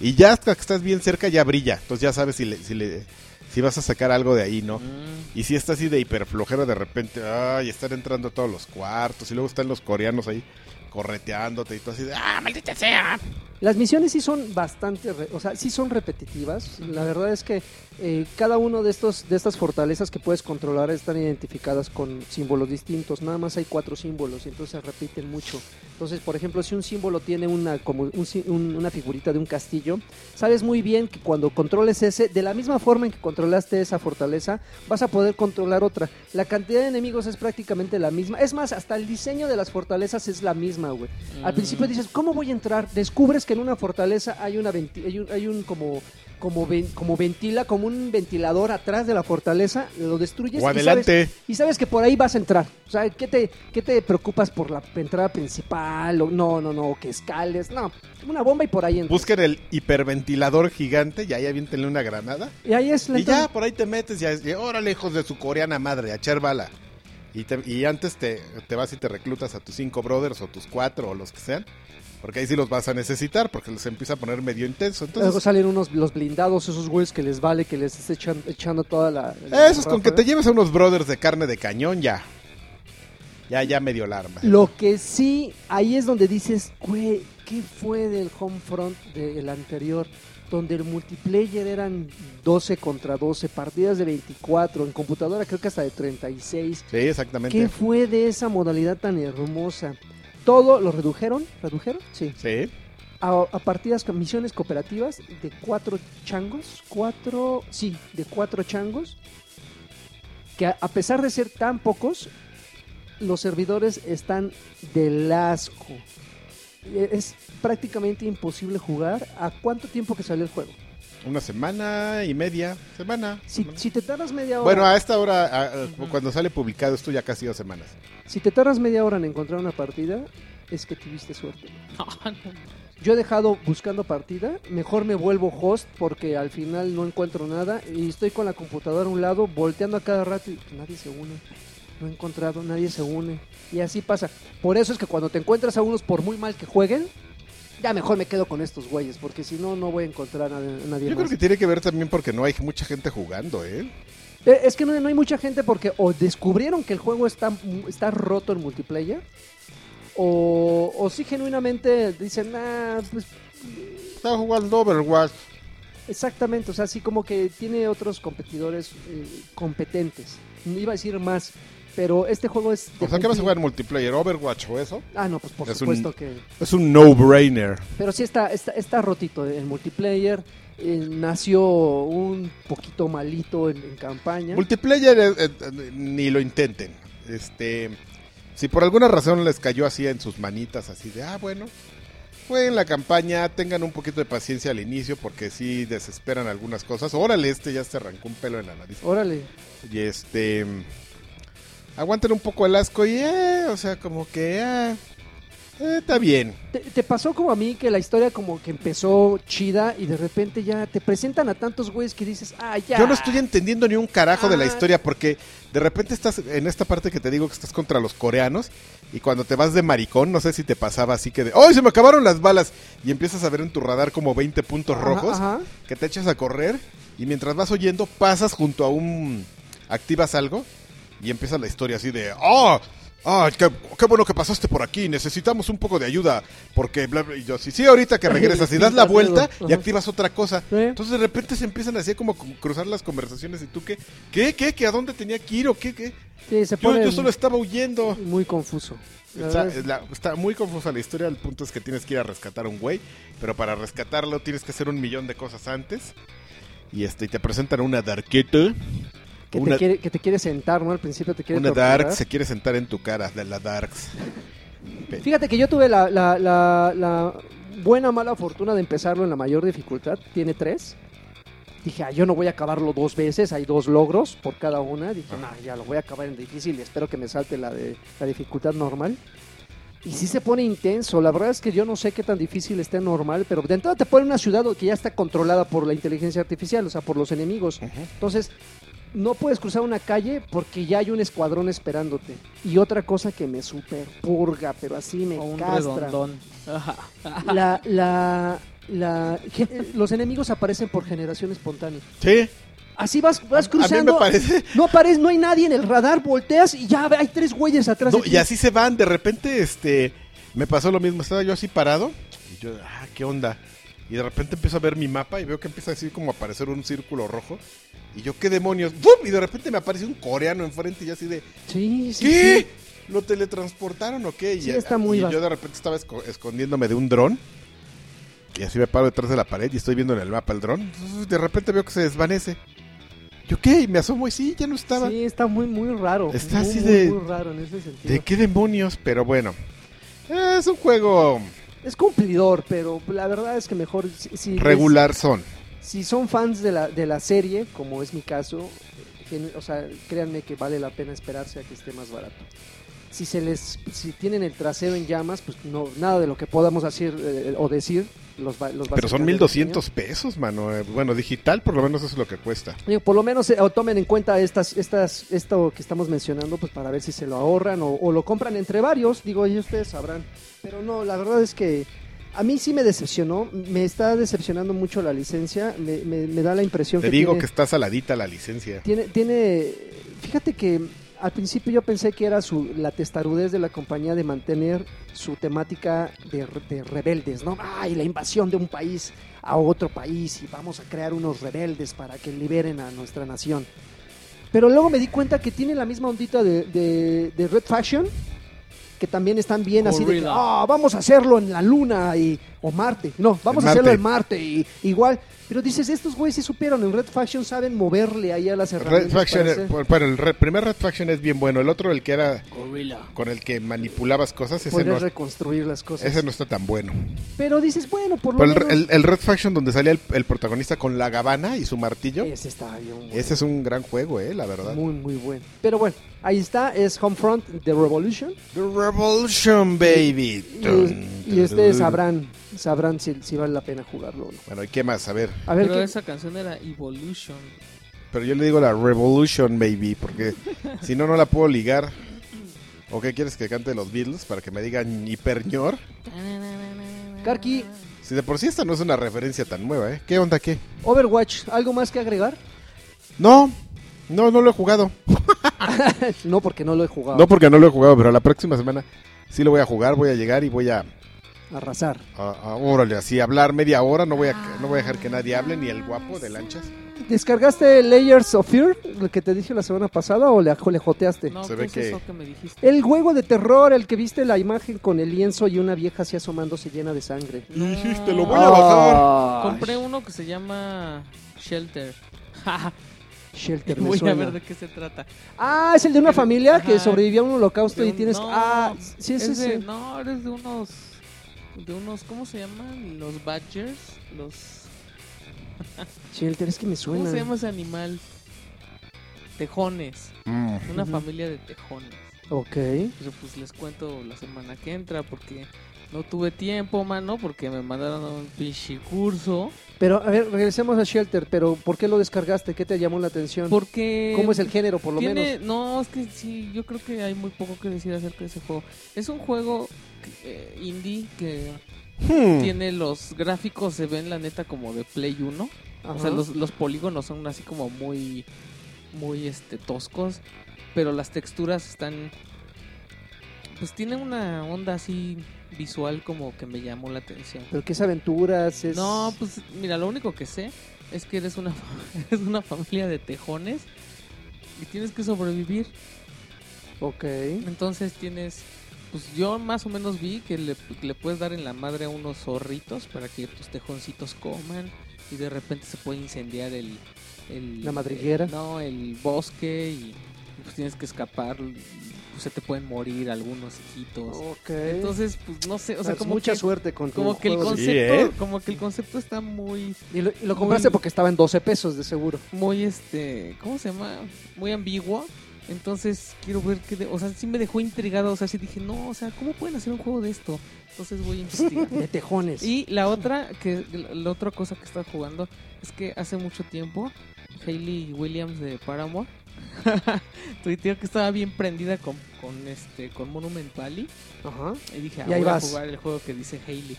Y ya hasta que estás bien cerca ya brilla. Entonces ya sabes si, le, si, le, si vas a sacar algo de ahí, ¿no? Mm. Y si está así de hiperflojera de repente, ay, están entrando a todos los cuartos. Y luego están los coreanos ahí correteándote y tú así de, ¡Ah, maldita sea! Las misiones sí son bastante, o sea, sí son repetitivas. La verdad es que eh, cada uno de estos de estas fortalezas que puedes controlar están identificadas con símbolos distintos. Nada más hay cuatro símbolos y entonces se repiten mucho. Entonces, por ejemplo, si un símbolo tiene una como un sí- un- una figurita de un castillo, sabes muy bien que cuando controles ese, de la misma forma en que controlaste esa fortaleza, vas a poder controlar otra. La cantidad de enemigos es prácticamente la misma. Es más, hasta el diseño de las fortalezas es la misma, güey. Al principio dices, ¿cómo voy a entrar? Descubres que en una fortaleza hay una hay un, hay un como como ven- como ventila, como un ventilador atrás de la fortaleza, lo destruyes o y adelante. sabes, y sabes que por ahí vas a entrar. O sea, ¿qué te, qué te preocupas por la entrada principal? O, no, no, no, que escales. No, una bomba y por ahí entras. Busquen el hiperventilador gigante y ahí aviéntenle una granada. Y ahí es la Y entrada. ya, por ahí te metes, ya, y órale, hijos de su coreana madre, a echar bala. Y, te- y antes te, te vas y te reclutas a tus cinco brothers o tus cuatro o los que sean. Porque ahí sí los vas a necesitar, porque les empieza a poner medio intenso. Luego Entonces, salen unos los blindados, esos güeyes que les vale que les estés echan- echando toda la. la esos con que ráfaga. te lleves a unos brothers de carne de cañón, ya. Ya, ya medio la arma. Lo que sí, ahí es donde dices, güey, ¿qué fue del Homefront del anterior? Donde el multiplayer eran 12 contra 12, partidas de 24, en computadora creo que hasta de 36. Sí, exactamente. ¿Qué fue de esa modalidad tan hermosa? Todo lo redujeron, ¿redujeron? Sí. Sí. A, a partidas misiones cooperativas de cuatro changos, cuatro, sí, de cuatro changos, que a, a pesar de ser tan pocos, los servidores están del asco. Es prácticamente imposible jugar. ¿A cuánto tiempo que salió el juego? Una semana y media. Semana. Si, semana. si te tardas media hora, Bueno, a esta hora, a- a- cuando sale publicado esto, ya casi dos semanas. si te tardas media hora en encontrar una partida, es que tuviste suerte. (laughs) No, no. Yo he dejado buscando partida, mejor me vuelvo host porque al final no encuentro nada y estoy con la computadora a un lado volteando a cada rato y nadie se une. No he encontrado, nadie se une. Y así pasa. Por eso es que cuando te encuentras a unos por muy mal que jueguen, ya mejor me quedo con estos güeyes porque si no, no voy a encontrar a, nadie Yo más. creo que tiene que ver también porque no hay mucha gente jugando, ¿eh? Eh, Es que no, no hay mucha gente porque o descubrieron que el juego está, está roto en multiplayer o, o sí genuinamente dicen, ah, pues Está jugando Overwatch. Exactamente, o sea, sí como que tiene otros competidores eh, competentes. Iba a decir más, pero este juego es... O sea, ¿qué vas a jugar en multiplayer? ¿Overwatch o eso? Ah, no, pues por Es supuesto un- que... Es un no-brainer. Pero sí está, está, está rotito el multiplayer. eh, nació un poquito malito en, en campaña. Multiplayer eh, eh, ni lo intenten. Este, si por alguna razón les cayó así en sus manitas, así de, ah, bueno, fue en la campaña, tengan un poquito de paciencia al inicio porque sí desesperan algunas cosas. Órale, este ya se arrancó un pelo en la nariz. Órale. Y este, aguanten un poco el asco y, eh, o sea, como que, ah, eh, está bien. ¿Te, te pasó como a mí que la historia como que empezó chida y de repente ya te presentan a tantos güeyes que dices, ah, ya. Yo no estoy entendiendo ni un carajo de la Ah. historia porque de repente estás en esta parte que te digo que estás contra los coreanos y cuando te vas de maricón, no sé si te pasaba así que de, ¡ay, se me acabaron las balas! Y empiezas a ver en tu radar como 20 puntos Ajá, rojos ajá. que te echas a correr y mientras vas oyendo pasas junto a un activas algo y empieza la historia así de ¡Oh! ¡Ah! qué, qué bueno que pasaste por aquí! Necesitamos un poco de ayuda. Porque bla, bla", y yo, sí, sí, ahorita que regresas y (laughs) das la vuelta y activas otra cosa. Entonces de repente se empiezan así como cruzar las conversaciones y tú, ¿qué? ¿Qué? ¿Qué? ¿Que a dónde tenía que ir o qué? ¿Qué? Sí, se Yo, solo estaba huyendo. muy confuso. Está, la- está muy confusa la historia. El punto es que tienes que ir a rescatar a un güey. Pero para rescatarlo tienes que hacer un millón de cosas antes. Y este y te presentan una darketa. Que, una te quiere, que te quiere sentar, ¿no? Al principio te quiere una torturar. dark se quiere sentar en tu cara. De la darks. Fíjate que yo tuve la, la, la, la buena mala fortuna de empezarlo en la mayor dificultad. Tiene tres. Dije, ah, yo no voy a acabarlo dos veces, hay dos logros por cada una. Dije, no, ya lo voy a acabar en difícil y espero que me salte la de la dificultad normal. Y sí se pone intenso. La verdad es que yo no sé qué tan difícil esté normal, pero de entrada te pone una ciudad que ya está controlada por la inteligencia artificial, o sea, por los enemigos. Entonces, no puedes cruzar una calle porque ya hay un escuadrón esperándote. Y otra cosa que me super purga, pero así me O un castra. (laughs) La, la, la, gen- los enemigos aparecen por generación espontánea. Sí. Así vas, vas A mí me cruzando. parece. No aparece, no hay nadie en el radar, volteas y ya hay tres güeyes atrás No, de ti. y así se van. De repente, este. Me pasó lo mismo. Estaba yo así parado. Y yo, ah, ¿qué onda? Y de repente empiezo a ver mi mapa y veo que empieza así como a aparecer un círculo rojo. Y yo, ¿qué demonios? ¡Bum! Y de repente me aparece un coreano enfrente y yo así de. Sí, sí, ¿Qué? sí. ¿Lo teletransportaron o qué? Y, Sí, está muy y yo de repente estaba esco- escondiéndome de un dron. Y así me paro detrás de la pared y estoy viendo en el mapa el dron. De repente veo que se desvanece. Yo, ¿qué? Y me asomo y sí, ya no estaba. Sí, está muy, muy raro. Está Muy, así de- Muy raro en ese sentido. ¿De qué demonios? Pero bueno. Es un juego Es cumplidor, pero la verdad es que mejor. Si, si- regular son. Si son fans de la, de la serie, como es mi caso, o sea, créanme que vale la pena esperarse a que esté más barato. Si se les, si tienen el trasero en llamas, pues no, nada de lo que podamos hacer eh, o decir los va, los va Pero son sacar del 1200 pesos, mano. Bueno, digital por lo menos eso es lo que cuesta. Digo, por lo menos eh, o tomen en cuenta estas, estas, esto que estamos mencionando, pues para ver si se lo ahorran o, o lo compran entre varios. Digo, y ustedes sabrán. Pero no, la verdad es que a mí sí me decepcionó. Me está decepcionando mucho la licencia. Me, me- me da la impresión Te que digo tiene- que está saladita la licencia. Tiene, tiene, fíjate que al principio yo pensé que era su, la testarudez de la compañía de mantener su temática de, re- de rebeldes, ¿no? Ay, la invasión de un país a otro país y vamos a crear unos rebeldes para que liberen a nuestra nación. Pero luego me di cuenta que tiene la misma ondita de, de- de Red Faction, que también están bien así de que. "Ah, vamos a hacerlo en la luna y, o Marte. No, vamos En a hacerlo Marte. en Marte y igual. Pero dices, estos güeyes sí supieron, en Red Faction saben moverle ahí a las Red herramientas. Faction, para hacer- bueno, el re- primer Red Faction es bien bueno. El otro, el que era Gorilla. con el que manipulabas cosas, ese no, reconstruir las cosas. ese no está tan bueno. Pero dices, bueno, por lo Pero el, menos... el- el Red Faction donde salía el, el protagonista con la gabana y su martillo, Ese está bien bueno. ese es un gran juego, eh, la verdad. Muy, muy bueno. Pero bueno, ahí está, es Homefront The Revolution. The Revolution, baby. Y, y ustedes sabrán, sabrán si, si vale la pena jugarlo o no. Bueno, ¿y qué más? A ver. A ver, Pero ¿qué- esa canción era Evolution. Pero yo le digo la Revolution, baby, porque si no, no la puedo ligar. ¿O qué quieres que cante los Beatles para que me digan hiperñor? Karki, Si de por sí esta no es una referencia tan nueva, ¿eh? ¿Qué onda, qué? Overwatch, ¿algo más que agregar? No, no, no lo he jugado. (laughs) no, porque no lo he jugado. No porque no lo he jugado, pero la próxima semana sí lo voy a jugar, voy a llegar y voy a, Arrasar. a, a- órale, así hablar media hora, no voy a no voy a dejar que nadie hable, ni el guapo de lanchas. ¿Descargaste Layers of Fear, lo que te dije la semana pasada, o le, le joteaste? No, Se ¿qué ve es que- eso que me dijiste? El juego de terror, el que viste la imagen con el lienzo y una vieja así asomándose llena de sangre. (laughs) No. Dijiste, lo voy a bajar. Compré uno que se llama Shelter. (laughs) Shelter, (laughs) me Voy a ver de qué se trata. Ah, es el de una familia que sobrevivió a un holocausto De y tienes... no, ah, sí, sí, es de- sí. No, eres de unos. De unos. ¿Cómo se llaman? Los Badgers. Los. Shelter, es que me ¿Cómo suena. se llama ese animal? Tejones. Mm. Una familia de tejones. Ok. Pero pues les cuento la semana que entra porque no tuve tiempo, mano, porque me mandaron a un pinche curso. Pero, a ver, regresemos a Shelter, pero ¿por qué lo descargaste? ¿Qué te llamó la atención? Porque. ¿Cómo es el género, por lo tiene, menos? No, es que sí, yo creo que hay muy poco que decir acerca de ese juego. Es un juego eh, indie que Hmm. tiene los gráficos, se ven la neta como de Play 1. O sea, los, los polígonos son así como muy, muy este, toscos, pero las texturas están, pues tienen una onda así visual como que me llamó la atención. Pero que es aventuras, es... No, pues mira, lo único que sé es que eres una, (laughs) eres una familia de tejones y tienes que sobrevivir. Ok. Entonces tienes, pues yo más o menos vi que le, que le puedes dar en la madre a unos zorritos para que tus tejoncitos coman y de repente se puede incendiar el... el La madriguera. el- no, el bosque y pues tienes que escapar. pues, se te pueden morir algunos hijitos. Ok. Entonces, pues no sé, o sea, Pues como mucha que, suerte con tu como que el de- Sí, concepto, ¿eh? como que el concepto está muy Y lo, y lo compraste muy- porque estaba en 12 pesos, de seguro. muy este, ¿cómo se llama? Muy ambiguo. Entonces quiero ver qué, de- o sea, sí me dejó intrigado, o sea, sí dije, no, o sea, ¿cómo pueden hacer un juego de esto? Entonces voy a investigar. (laughs) De tejones. y la otra, que la otra cosa que estaba jugando es que hace mucho tiempo Hayley Williams de Paramore (laughs) tuiteó que estaba bien prendida con, con este con Monument Valley Ajá. y dije, ah, Y ahí voy a jugar el juego que dice Hayley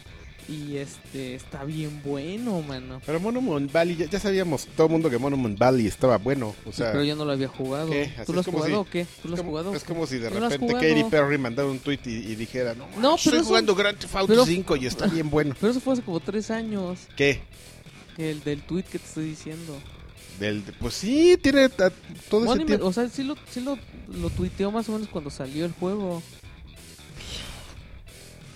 y este está bien bueno, mano. Pero Monument Valley, ya, ya sabíamos todo el mundo que Monument Valley estaba bueno. O sea, pero yo no lo había jugado. ¿Tú lo has jugado si- o qué? ¿Tú lo has jugado? es como si de ¿Tú lo has repente? Katy Perry mandara un tweet y, y dijera, no, No, estoy eso- jugando Grand Theft Auto pero- 5 y está bien bueno. (laughs) Pero eso fue hace como tres años, ¿Qué? el del tweet que te estoy diciendo. Del, pues sí, tiene todo ese tiempo. o sea, sí lo, sí lo, lo tuiteó más o menos cuando salió el juego.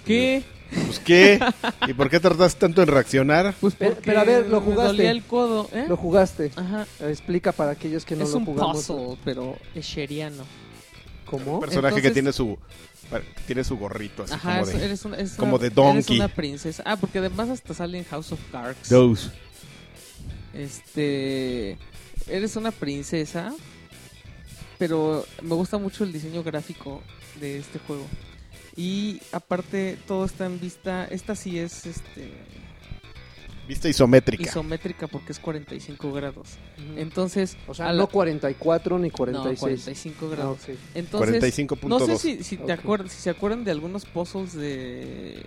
¿Qué? Pues qué. ¿Y por qué tardaste tanto en reaccionar? Pues Pero- porque pero a ver, lo me jugaste. dolía el codo, ¿eh? Lo jugaste. Ajá. Explica para aquellos que no es lo un jugamos. puzzle, pero sheriano. ¿Cómo? Un personaje que tiene su tiene su gorrito así Ajá, como es- de eres una, es como una- de Donkey. Eres una princesa. Ah, porque además hasta sale en House of Cards. Those. Este. Eres una princesa. Pero me gusta mucho el diseño gráfico de este juego. Y aparte, todo está en vista. Esta sí es este Vista isométrica. isométrica porque es 45 grados. Ujú. Entonces. o sea, la- no 44 ni no, 46. 45 Ah, grados. ok. Entonces. 45.2. No sé si, si, te Ok. acuerdas, si se acuerdan de algunos puzzles de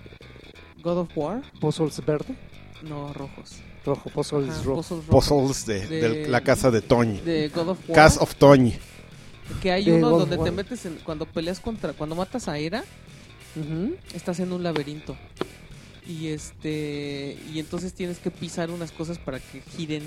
God of War. Puzzles verde, No, rojos. rojo, puzzles Ajá, puzzles rojos. Puzzles de, De- de la casa de Toñ. De God of War. Cast of Toñ. Que hay de uno donde te metes en, cuando peleas contra, cuando matas a Era, Estás en un laberinto. Y este, y entonces tienes que pisar unas cosas para que giren,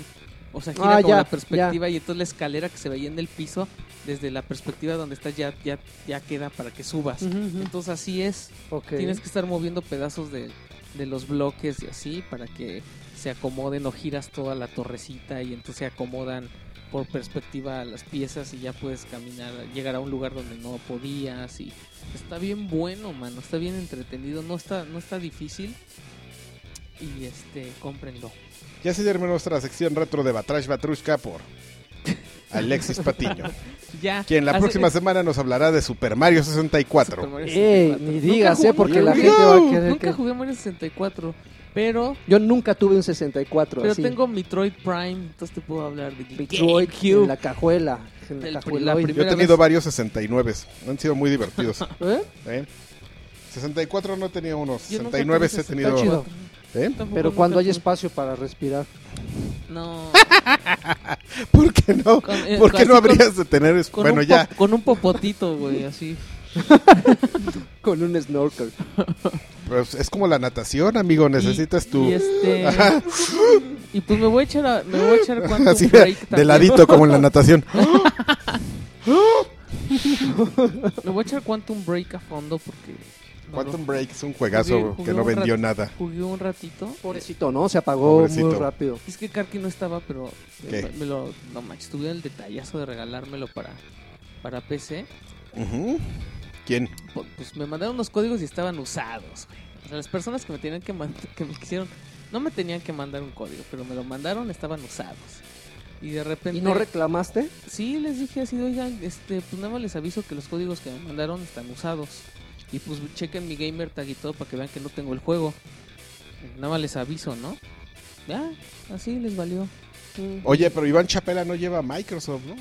o sea, gira Ah, como ya, la perspectiva y entonces la escalera que se veía en el piso, desde la perspectiva donde estás ya, ya, ya queda para que subas. Entonces así es, tienes que estar moviendo pedazos de, de los bloques y así para que se acomoden o giras toda la torrecita y entonces se acomodan por perspectiva las piezas y ya puedes caminar, llegar a un lugar donde no podías y está bien bueno, mano, está bien entretenido, no está, no está difícil y este, cómprenlo. Ya se terminó nuestra sección retro de Batrash Batrushka por (laughs) Alexis Patiño. Ya. Quien la hace- próxima semana nos hablará de Super Mario 64. Super Mario Ey, 64. ni Nunca digas, jugué- eh, porque la jugué- gente va a querer Nunca que... jugué Mario 64, pero Yo nunca tuve un 64 pero así. tengo Metroid Prime, entonces te puedo hablar de Metroid GameCube. en la cajuela. En la la cajueloide. Yo he tenido vez- varios 69. Han sido muy divertidos. (laughs) ¿Eh? ¿eh? 64 no tenía unos. Yo nunca 69 tuve he tenido. Chido. ¿eh? Pero cuando hay espacio para respirar. No. (laughs) ¿Por qué no? Con- eh, ¿Por qué no con- habrías de tener Con Bueno, un ya. con un popotito, güey, así. (laughs) Con un snorkel. Pues es como la natación, amigo. Necesitas Y- tu. Y, este, (laughs) y pues me voy a echar, a- me voy a echar (laughs) Así Break de también. ladito, como en la natación. Me voy a echar Quantum Break a fondo porque. Quantum Break es un juegazo Jugué- jugué que no vendió rat- nada. Jugué un ratito. Pobrecito, ¿no? Se apagó Pobrecito. muy rápido. Es que Karki no estaba, pero ¿Qué? me, lo. No manches, tuve el detallazo de regalármelo para, para PC. Ujú. ¿Quién? Pu- Pues me mandaron unos códigos y estaban usados. O sea, las personas que me tenían que mandar, (laughs) que me quisieron, no me tenían que mandar un código, pero me lo mandaron, estaban usados. Y de repente. ¿Y no reclamaste? Sí, les dije así, oigan, este, pues nada más les aviso que los códigos que me mandaron están usados. Y pues chequen mi gamer tag y todo para que vean que no tengo el juego. Nada más les aviso, ¿no? Ya, así les valió. Oye, pero Iván Chapela no lleva Microsoft, ¿no?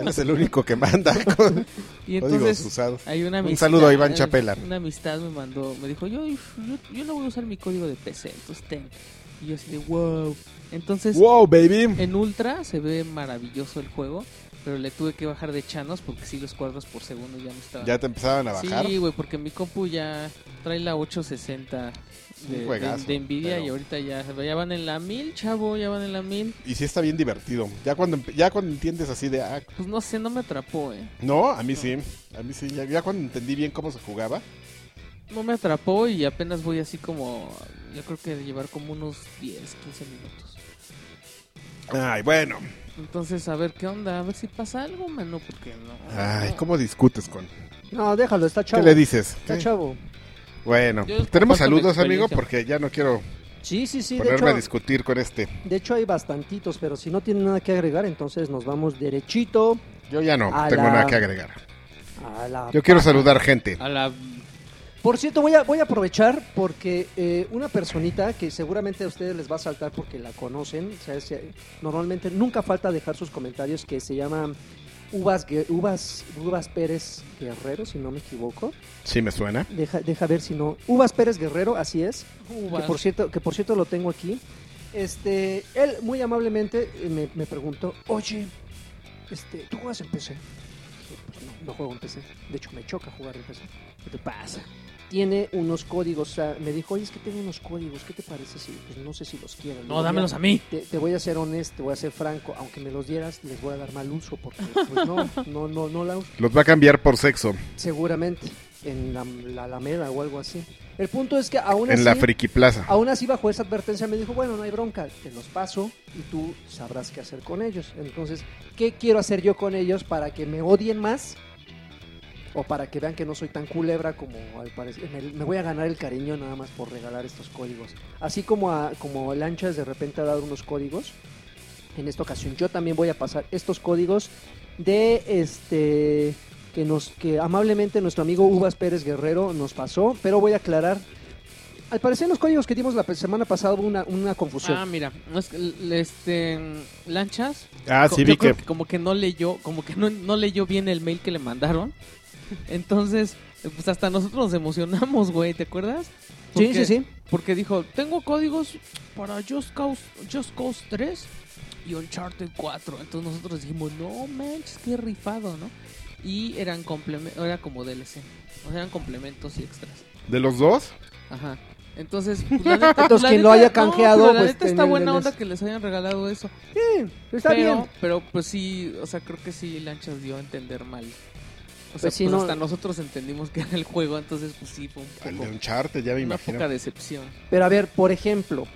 Él (laughs) es el único que manda (laughs) con Y entonces usados. hay una Un amistad. saludo a Iván Chapela. Una amistad me mandó, me dijo, yo, yo, yo no voy a usar mi código de PC, entonces ten. Y yo así de wow. Entonces, Wow, baby. en Ultra se ve maravilloso el juego, pero le tuve que bajar de chanos porque sí los cuadros por segundo ya no estaban. Ya te empezaban a bajar. Sí, güey, porque mi compu ya trae la 860 un de, de, juegazo, de Nvidia pero- y ahorita ya, ya van en la 1000, chavo, ya van en la 1000. Y sí está bien divertido. Ya cuando ya cuando entiendes así de ah, Pues no sé, no me atrapó, eh. no, a mí sí. A mí sí, ya, ya cuando entendí bien cómo se jugaba. No me atrapó y apenas voy así como, yo creo que de llevar como unos 10, 15 minutos. Ay, bueno. Entonces, a ver qué onda, a ver si pasa algo, mano, porque no. Ay, ¿cómo discutes con? No, déjalo, está ¿Qué chavo. le dices? Está ¿Qué? chavo. Bueno, Yo tenemos saludos, amigo, porque ya no quiero Sí, sí, sí. De ponerme a discutir con este. de hecho, hay bastantitos, pero si no tienen nada que agregar, entonces nos vamos derechito Yo ya no tengo la- nada que agregar. a la Yo quiero saludar gente. A la... Por cierto, voy a, voy a aprovechar porque eh, una personita que seguramente a ustedes les va a saltar porque la conocen, o sea, es, normalmente nunca falta dejar sus comentarios que se llama Uvas, Uvas, Uvas Pérez Guerrero, si no me equivoco. Sí me suena. Deja, deja ver si no. Uvas Pérez Guerrero, así es. Uvas. Que por cierto, que por cierto lo tengo aquí. Este, él muy amablemente eh, me, me preguntó, oye, este, ¿tú juegas en PC? Dije, "Pues no, no juego en PC. De hecho, me choca jugar en PC. ¿Qué te pasa? Tiene unos códigos, o sea, me dijo, oye, es que tengo unos códigos, ¿qué te parece si, pues no sé si los quiero. No, dámelos a mí. Te, te voy a ser honesto, te voy a ser franco, aunque me los dieras, les voy a dar mal uso, porque pues no, no, no, no la uso. Los va a cambiar por sexo Seguramente, en la, la Alameda o algo así. El punto es que aún así, en la Friki Plaza. aún así bajo esa advertencia me dijo, bueno, no hay bronca, te los paso y tú sabrás qué hacer con ellos. Entonces, ¿qué quiero hacer yo con ellos para que me odien más? O para que vean que no soy tan culebra como al parecer. Me, me voy a ganar el cariño nada más por regalar estos códigos. Así como, a, como Lanchas de repente ha dado unos códigos. En esta ocasión yo también voy a pasar estos códigos de este que nos que amablemente nuestro amigo Uvas Pérez Guerrero nos pasó, pero voy a aclarar. Al parecer en los códigos que dimos la semana pasada hubo una, una confusión. Ah, mira, que, este, Lanchas, Ah, sí vi creo que como que no leyó, como que no, no leyó bien el mail que le mandaron. Entonces, pues hasta nosotros nos emocionamos, güey, ¿te acuerdas? sí, Porque- sí, sí. Porque dijo, tengo códigos para Just Cause, Just Cause 3 y Uncharted 4. Entonces nosotros dijimos, no manches, qué rifado, ¿no? Y eran complementos, era como DLC. O sea, eran complementos y extras. de los dos. Ajá. Entonces, pues, la (laughs) neta, Entonces, la quien lo neta- haya no, canjeado, pero la pues, neta está buena onda que les hayan regalado eso. Sí, está pero, bien. pero pues sí, o sea, creo que sí Lanchas dio a entender mal. O sea, Pues pues no- hasta nosotros entendimos que era el juego, entonces pues sí fue un El poco, de Uncharted, ya me una imagino. poca decepción. Pero a ver, por ejemplo,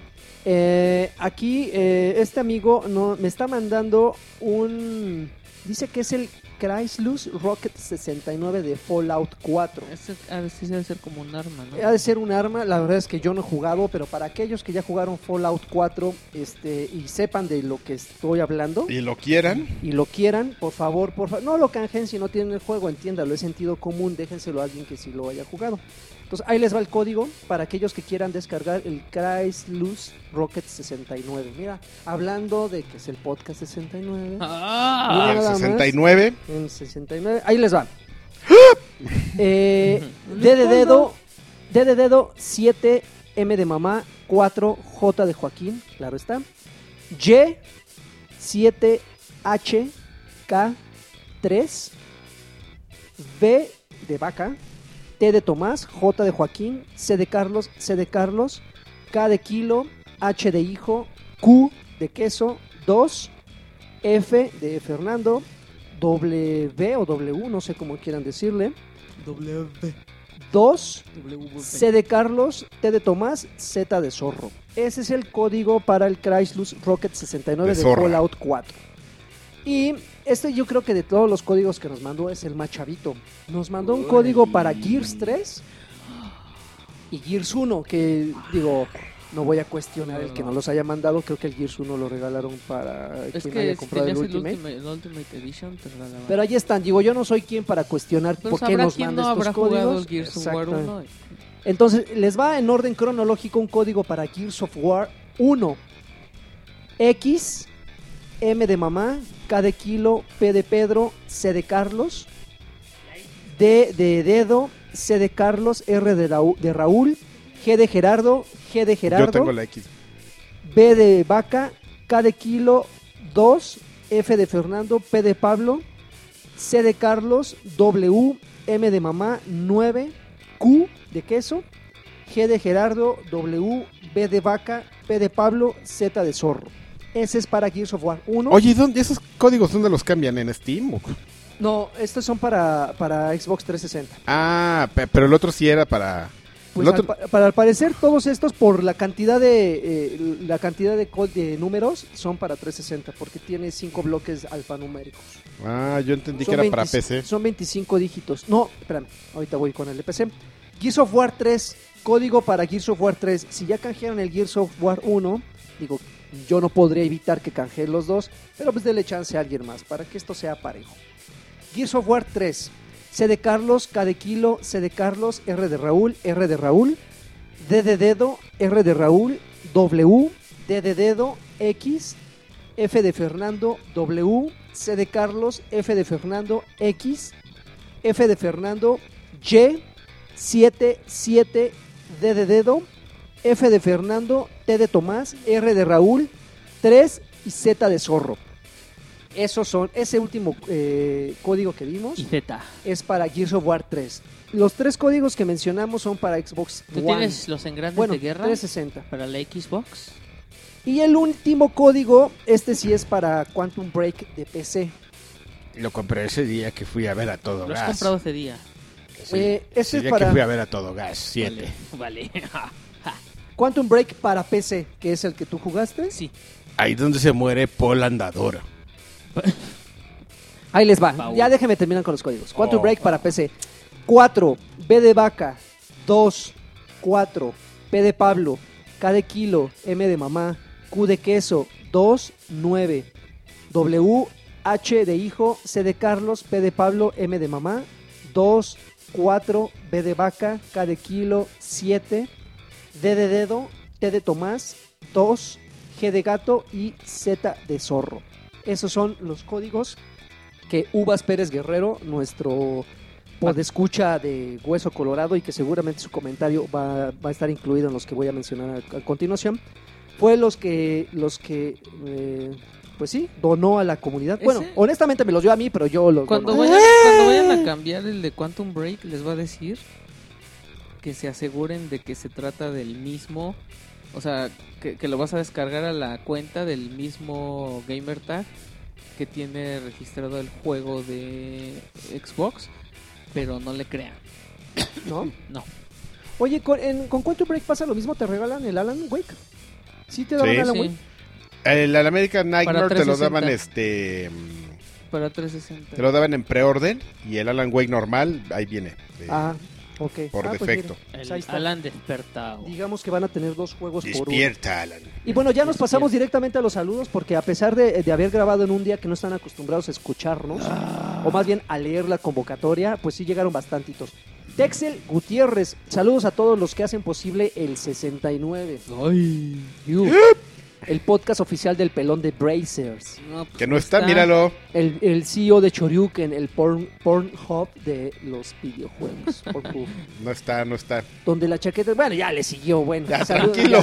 eh, aquí eh, este amigo no, me está mandando un... Dice que es el Chrysler Rocket 69 de Fallout 4. Ese ha de, sí debe ser como un arma, ¿no? Ha de ser un arma, la verdad es que yo no he jugado, pero para aquellos que ya jugaron Fallout 4 este, y sepan de lo que estoy hablando Y lo quieran. y lo quieran, por favor, por favor, no lo canjen si no tienen el juego, entiéndalo, es sentido común, déjenselo a alguien que sí lo haya jugado. Entonces ahí les va el código para aquellos que quieran descargar el Chrysler Rocket 69. Mira, hablando de que es el podcast 69. ¡Ah! El nada más. 69. En 69. Ahí les va. eh, D de dedo. D de dedo 7. M de mamá. 4. J de Joaquín. Claro está. Y. 7. H. K. 3. V de vaca. T de Tomás. J de Joaquín. C de Carlos. C de Carlos. K de kilo. H de hijo. Q de queso. 2. F de Fernando. W o W, no sé cómo quieran decirle. W. 2, W. C de Carlos, T de Tomás, Z de Zorro. Ese es el código para el Chrysler Rocket 69 De. Fallout 4. Y este yo creo que de todos los códigos que nos mandó es el más chavito. Nos mandó un código para Gears 3 y Gears 1, que digo, no voy a cuestionar el que no los haya mandado. Creo que el Gears 1 lo regalaron para Es quien que haya comprado el Ultimate. Ultimate, el Ultimate Edition, regalaban. Pero ahí están, digo, yo no soy quien para cuestionar Pero por qué nos quién manda no estos códigos. el Gears of War Exactamente. 1. Entonces, les va en orden cronológico un código para Gears of War 1. X, M de mamá, K de kilo, P de Pedro, C de Carlos, D de dedo, C de Carlos, R de, Raúl, de Raúl, G de Gerardo, G de Yo Gerardo, tengo la X. B de vaca, K de kilo, 2, F de Fernando, P de Pablo, C de Carlos, W, M de mamá, 9, Q de queso, G de Gerardo, W, B de vaca, P de Pablo, Z de zorro. Ese es para Gears of War 1. Oye, ¿y dónde, esos códigos dónde los cambian? ¿En Steam? o- No, estos son para, para Xbox 360. Ah, pe- pero el otro sí era para... Pues el otro- al pa- para al parecer todos estos por la cantidad de eh, la cantidad de, co- de números son para 360 porque tiene cinco bloques alfanuméricos. Ah, yo entendí que era para 20 PC. Son 25 dígitos. No, espérame, ahorita voy con el de PC. Gears of War 3, código para Gears of War 3. Si ya canjearon el Gears of War 1, digo, yo no podría evitar que canjeen los dos, pero pues dele chance a alguien más para que esto sea parejo. Gears of War 3. C de Carlos, K de Kilo, C de Carlos, R de Raúl, R de Raúl, D de Dedo, R de Raúl, W, D de Dedo, X, F de Fernando, W, C de Carlos, F de Fernando, X, F de Fernando, Y, 7, 7, D de Dedo, F de Fernando, T de Tomás, R de Raúl, 3 y Z de Zorro. Esos son, ese último eh, código que vimos Y Z. es para Gears of War 3. Los tres códigos que mencionamos son para Xbox ¿Tú One. tienes los engrandes bueno, de guerra 360. para la Xbox? Y el último código, este sí es para Quantum Break de PC. Lo compré ese día que fui a ver a Todo Lo has Gas. comprado ese día. Sí, Eh, este ese es día para que fui a ver a Todo Gas, 7. Vale. (laughs) Quantum Break para PC, que es el que tú jugaste. sí. Ahí donde se muere Paul Andador. Ahí les va. Paul. Ya déjenme terminar con los códigos. Quantum Oh. Break para PC. 4. B de vaca. 2. 4. P de Pablo. K de kilo. M de mamá. Q de queso. 2. 9. W. H de hijo. C de Carlos. P de Pablo. M de mamá. 2. 4. B de vaca. K de kilo. 7. D de dedo. T de Tomás. 2. G de gato. Y Z de zorro. Esos son los códigos que Uvas Pérez Guerrero, nuestro podescucha de Hueso Colorado y que seguramente su comentario va, va a estar incluido en los que voy a mencionar a, a continuación, fue los que, los que eh, pues sí, donó a la comunidad. Bueno, Ese- honestamente me los dio a mí, pero yo los Cuando vayan, cuando vayan a cambiar el de Quantum Break, les va a decir que se aseguren de que se trata del mismo. O sea, que, que lo vas a descargar a la cuenta del mismo gamertag que tiene registrado el juego de Xbox. Pero no le crean. (coughs) ¿no? No. Oye, con, en, con Quantum Break pasa lo mismo, te regalan el Alan Wake. ¿Sí te daban Sí. Alan Sí, Wake? El, el American Nightmare te lo 360. daban este... para 360. Te lo daban en preorden y el Alan Wake normal, ahí viene. de- Ah, ok. Por Ah, pues defecto. pues ahí está. Alan despertado. Digamos que van a tener dos juegos por uno. Despierta, Alan. Y bueno, ya nos pasamos directamente a los saludos porque a pesar de, de haber grabado en un día que no están acostumbrados a escucharnos, o más bien a leer la convocatoria, pues sí llegaron bastantitos. Texel Gutiérrez, saludos a todos los que hacen posible el 69. Ay. You. El podcast oficial del pelón de Brazers. No, pues, Que no está, míralo. El, el CEO de Choryuken, el porn, Pornhub de los videojuegos. (laughs) No está, no está. donde la chaqueta, bueno, ya le siguió, bueno. Ya, saludos, tranquilo.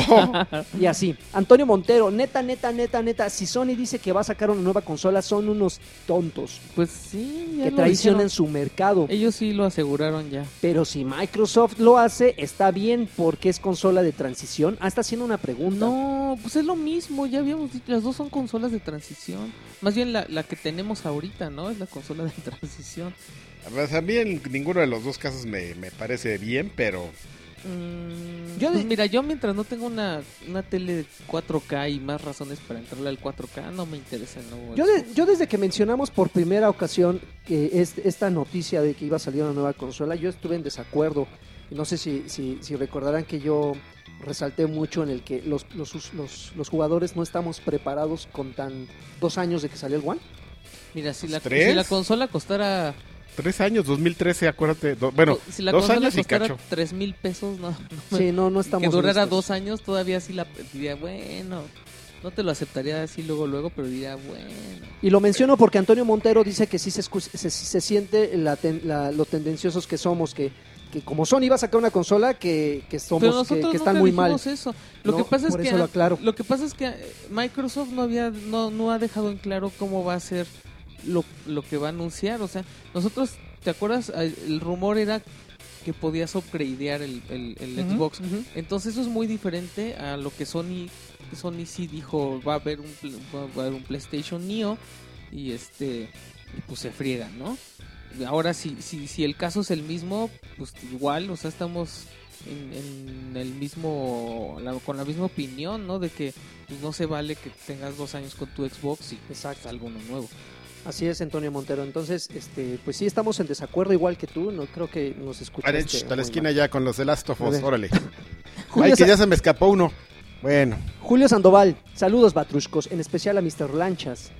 ya. Y así. Antonio Montero, neta, neta, neta, neta. Si Sony dice que va a sacar una nueva consola, son unos tontos Pues sí, ya que lo traicionan su mercado. Ellos sí lo aseguraron ya. Pero si Microsoft lo hace, está bien porque es consola de transición. Ah, está haciendo una pregunta. No, pues es lo mismo, ya habíamos dicho, las dos son consolas de transición. Más bien la, la que tenemos ahorita, ¿no? Es la consola de (laughs) transición. Pues a mí en ninguno de los dos casos me, me parece bien, pero Mm, Yo pues mira, yo mientras no tengo una, una tele de 4K y más razones para entrarle al 4K, no me interesa el nuevo Yo, de- yo desde que mencionamos por primera ocasión que es- esta noticia de que iba a salir una nueva consola, yo estuve en desacuerdo. No sé si, si, si recordarán que yo resalté mucho en el que los, los, us- los, los jugadores no estamos preparados con tan dos años de que salió el One. Mira, si la, ¿Tres? si la consola costara... tres años, 2013, acuérdate. do- bueno, si la dos consola años y costara cacho. 3 mil pesos, no, (laughs) no Sí, no, no estamos que durara listos. dos años, todavía sí la diría, bueno, no te lo aceptaría así luego, luego, pero diría, bueno. Y lo menciono porque Antonio Montero dice que sí se, se, se siente la ten- la- lo tendenciosos que somos, que que como Sony va a sacar una consola que, que somos que, están muy mal. eso. Lo No, que pasa es que lo aclaro. lo que pasa es que eh, Microsoft no había no, no ha dejado en claro cómo va a ser lo, lo que va a anunciar, o sea, nosotros ¿te acuerdas? El rumor era que podías upgradear el, el, Xbox. Entonces eso es muy diferente a lo que Sony Sony sí dijo, va a haber un va a haber un PlayStation Neo y este y pues se friega, ¿no? Ahora si si si el caso es el mismo, pues igual, o sea, estamos en, en el mismo la- con la misma opinión, ¿no? De que pues, no se vale que tengas dos años con tu Xbox y Exacto. salga uno nuevo. Así es, Antonio Montero. Entonces, este, pues sí estamos en desacuerdo igual que tú. No creo que nos escuchaste. Arech, a la esquina mal. ya con los de Last of Us, órale. (laughs) Julio, Ay, que ya se me escapó uno. Bueno. Julio Sandoval, saludos Batruscos, en especial a Mr. Lanchas.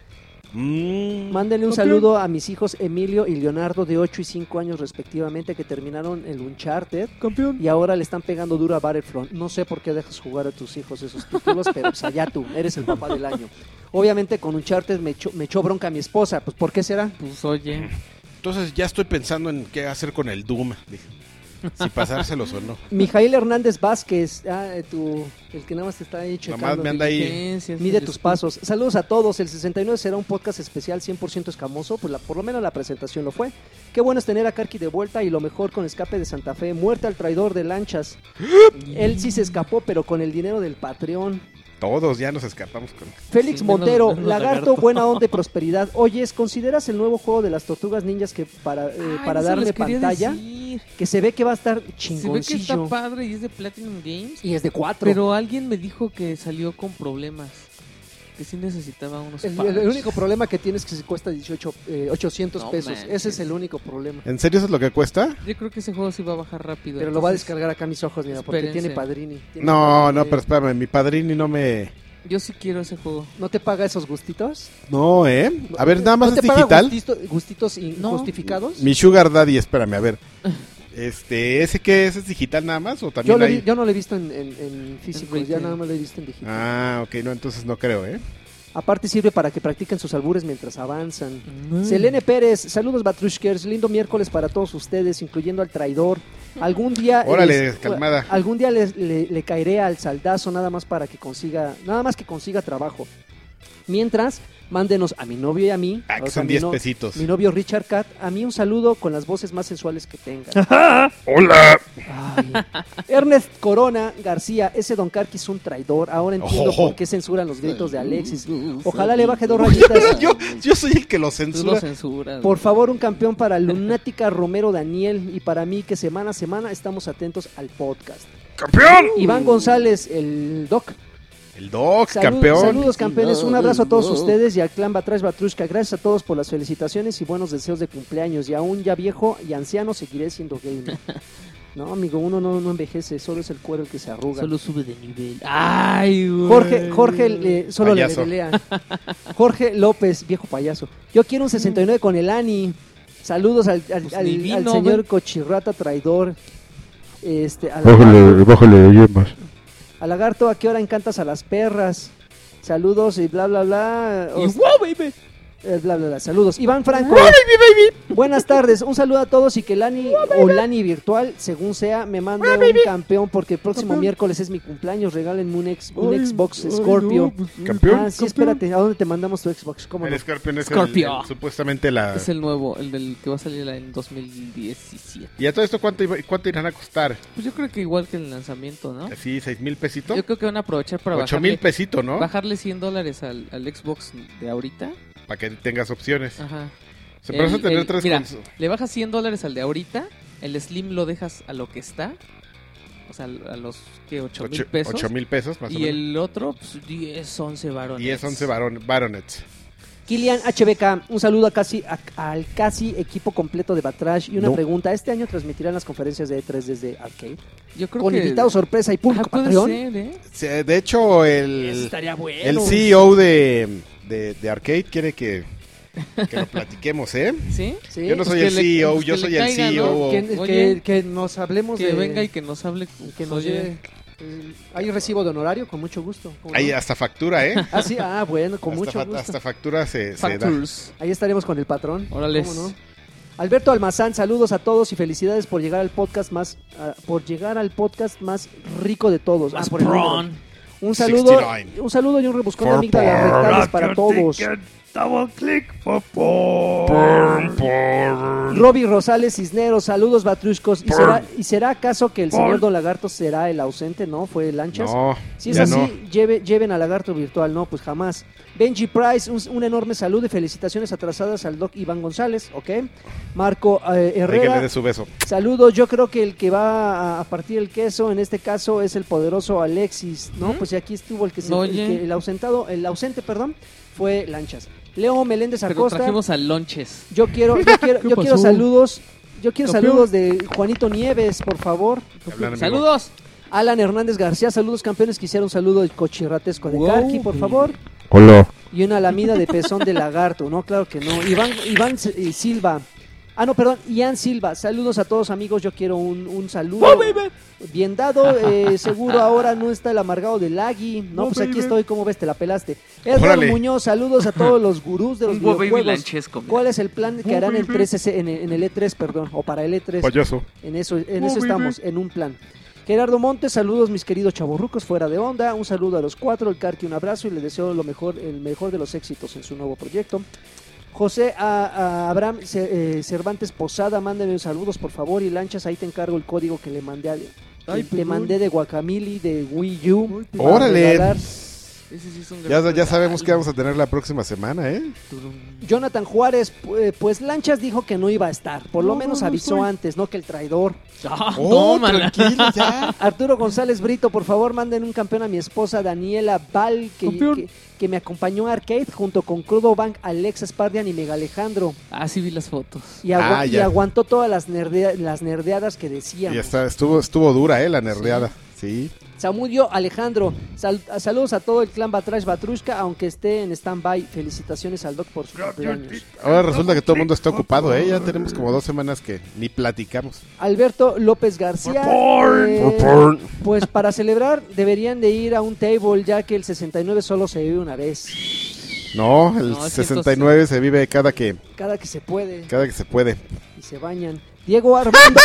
Mm, Mándenle un saludo a mis hijos Emilio y Leonardo de 8 y 5 años respectivamente que terminaron el Uncharted Campeón. y ahora le están pegando duro a Battlefront. No sé por qué dejas jugar a tus hijos esos títulos, pero pues allá tú, eres el papá del año. Obviamente con Uncharted me echó, me echó bronca mi esposa, pues ¿por qué será? Pues oye, Entonces ya estoy pensando en qué hacer con el Doom. Dije, si pasárselos o no. Mijail Hernández Vázquez, ah, eh, tu, el que nada más te está ahí checando. me anda ahí. Mide tus pasos. Saludos a todos. El 69 será un podcast especial 100% escamoso. Pues la, por lo menos la presentación lo fue. Qué bueno es tener a Karki de vuelta y lo mejor con escape de Santa Fe. Muerte al traidor de lanchas. (gasps) Él sí se escapó, pero con el dinero del Patreon. Todos ya nos escapamos con. Félix Montero, menos Lagarto, Lagarto. (laughs) buena onda y prosperidad. Oyes, ¿consideras el nuevo juego de las tortugas ninjas que para, eh, Ay, para darle pantalla? decir. Que se ve que va a estar Se ve que está chingoncillo. padre y es de Platinum Games. Y es de cuatro. Pero alguien me dijo que salió con problemas. Que sí necesitaba unos el, el único problema que tienes es que se cuesta 18, eh, 800 No pesos. Ese es el único problema. ¿En serio eso es lo que cuesta? Yo creo que ese juego sí va a bajar rápido. Pero lo va a descargar acá a mis ojos, mira, porque tiene padrini. Tiene No, padrini. no, pero espérame, mi padrini no me. Yo sí quiero ese juego. ¿No te paga esos gustitos? No, ¿eh? A ver, nada más ¿No es te paga digital. gustito- gustitos No. injustificados? Mi Sugar Daddy, espérame, a ver. (laughs) Este, ¿ese qué es? ¿Es digital nada más o Yo, también lo hay? vi- yo no lo he visto en, en, en físico, En ya nada más lo he visto en digital. Ah, ok, no, entonces no creo, ¿eh? Aparte sirve para que practiquen sus albures mientras avanzan. Selene Pérez, saludos Batrushkers, lindo miércoles para todos ustedes, incluyendo al traidor. Algún día, (laughs) Órale, es- calmada. algún día les- le, le caeré al saldazo nada más para que consiga, nada más que consiga trabajo. Mientras, mándenos a mi novio y a mí, Ah, que o sea, son mi 10 no- pesitos. mi novio Richard Cat, a mí un saludo con las voces más sensuales que tengan. (laughs) ¡Hola! Ay. Ernest Corona García, ese Don Carqui es un traidor. Ahora entiendo Oh. por qué censuran los gritos de Alexis. Ojalá le baje dos rayitas. yo, yo soy el que lo Tú lo censura. censuras. Por favor, un campeón para Lunática Romero Daniel y para mí que semana a semana estamos atentos al podcast. ¡Campeón! Iván González, el doc. El Doc, Salud- campeón. Saludos campeones, un abrazo a todos ustedes y al clan Batrash Batrushka. Gracias a todos por las felicitaciones y buenos deseos de cumpleaños. Y aún ya viejo y anciano seguiré siendo gamer. (laughs) No, amigo, uno no, no envejece, solo es el cuero el que se arruga. Solo sube de nivel. Ay, güey. Jorge, Jorge, le- solo Payaso. le lea. Jorge López, viejo payaso. Yo quiero un 69 con el Ani. Saludos al, al- Pues al- al señor güey. Cochirrata traidor. Este, a, Bájale, bájale de yemas. A ¿a qué hora encantas a las perras? Saludos y bla, bla, bla. Y baby. Eh, bla, bla, bla. Saludos. Iván Franco. Buenas tardes. Un saludo a todos y que Lani o Lani virtual, según sea, me mande un campeón porque el próximo miércoles es mi cumpleaños. Regálenme un, ex, un Xbox Scorpio. Campeón. Ah, sí, espérate. ¿A dónde te mandamos tu Xbox? ¿Cómo no? El Scorpion es el- Scorpio. el- supuestamente la... Es el nuevo, el del que va a salir en 2017. ¿Y a todo esto cuánto, iba- cuánto irán a costar? Pues yo creo que igual que el lanzamiento, ¿no? Así, seis mil pesitos. Yo creo que van a aprovechar para Ocho bajarle, mil pesitos, ¿no? bajarle 100 dólares al, al Xbox de ahorita. Para que tengas opciones. Ajá. Se puede El- tener el- tres mira, Le bajas 100 dólares al de ahorita, el Slim lo dejas a lo que está, o sea, a los que 8 mil ocho- pesos. ocho mil pesos más o y menos. el otro, pues 10, 11 varones. 10, 11 varon, baronets. Kilian HBK, un saludo a casi, a- al casi equipo completo de Batrash y una No. pregunta. ¿Este año transmitirán las conferencias de E3 desde Arcade? Yo creo Con que... invitado sorpresa y público Ah, puede Patreon. ser, ¿eh? De hecho, el, estaría bueno. el CEO de, de, de Arcade quiere que, que lo platiquemos, ¿eh? (laughs) ¿Sí? Sí, Yo no soy que el le- CEO, pues yo soy el. CEO. que, que- Oye. que nos hablemos Que de... venga y que nos hable. que nos Oye, lleve... eh, ¿Hay recibo de honorario? Con mucho gusto. ¿cómo no? Ahí hasta factura, ¿eh? Ah, sí, ah, bueno, con hasta, mucho gusto. hasta factura se, se da. Ahí estaremos con el patrón. Órale. ¿Cómo no? Alberto Almazán, saludos a todos y felicidades por llegar al podcast más ah, por llegar al podcast más rico de todos. Ah, Más por el. Un saludo, 69. un saludo y un rebuscón de amígdalas rectales para todos. Robbie Rosales Cisneros, saludos Batrushcos. ¿Y será, ¿Y será acaso que el señor Don Lagarto será el ausente? ¿No? ¿Fue Lanchas? No, Si es así, no. lleve- lleven a Lagarto Virtual. No, pues jamás. Benji Price, un, un enorme saludo y felicitaciones atrasadas al Doc Iván González, ¿ok? Marco eh, Hay que le Herrera, dé su beso. saludos. Yo creo que el que va a- partir el queso en este caso es el poderoso Alexis, ¿no? Ujú. Pues aquí estuvo el que, se, el, que- el ausentado, el ausente, perdón, fue Lanchas. Leo Meléndez Pero Acosta. trajimos a lonches. Yo quiero, (laughs) yo quiero, ¿Qué yo quiero saludos. Yo quiero Campeón. saludos de Juanito Nieves, por favor. Hablan. Saludos. Alan Hernández García, saludos campeones. Quisiera un saludo del cochirratesco de Wow, Karki, por favor. Hola. Y una lamida de pezón de lagarto. No, claro que no. Iván, Iván eh, Silva. Ah, no, perdón. Ian Silva. Saludos a todos, amigos. Yo quiero un, un saludo. Bien dado. (laughs) eh, seguro ahora no está el amargado de Lagui. No, Oh, pues aquí baby. estoy. ¿Cómo ves? Te la pelaste. Edgar Órale. Muñoz. Saludos a todos los gurús de los (laughs) baby videojuegos. ¿Cuál es el plan que Oh, harán el baby. 3 en, el- en el E3, perdón? O para el E3. Payaso. En eso, en Oh, eso baby. estamos, en un plan. Gerardo Montes, saludos mis queridos chavorrucos fuera de onda, un saludo a los cuatro, el Carqui un abrazo y le deseo lo mejor, el mejor de los éxitos en su nuevo proyecto. José a, a Abraham eh, Cervantes Posada, mándeme saludos por favor y lanchas, ahí te encargo el código que le mandé a- Ay, te perdón. mandé de Guacamili de Wii U. Órale. Regalar. Ese sí es un Ya, gran ya sabemos que vamos a tener la próxima semana, ¿eh? Jonathan Juárez, eh, pues Lanchas dijo que no iba a estar, por lo No, menos no, no avisó antes, no que el traidor. Ah, Oh, tranquilo, ya. (laughs) Arturo González Brito, por favor, manden un campeón a mi esposa Daniela Val, que, que, que me acompañó a Arcade junto con Crudo Bank, Alexa Spardian y Mega Alejandro. Ah, sí vi las fotos. Y, Ah, y aguantó todas las, nerdea- las nerdeadas que Y decíamos. está, estuvo, estuvo dura, ¿eh? La nerdeada. Sí. Samudio Alejandro, sal- saludos a todo el clan Batrash Batrushka, aunque esté en stand-by. Felicitaciones al Doc por su cumpleaños. Ahora resulta que todo el mundo está ocupado, ¿eh? Ya tenemos como dos semanas que ni platicamos. Alberto López García. eh, pues para celebrar deberían de ir a un table, ya que el 69 solo se vive una vez. No, el No, es 69 se vive cada que, Cada que se puede. cada que se puede. y se bañan. Diego Armando.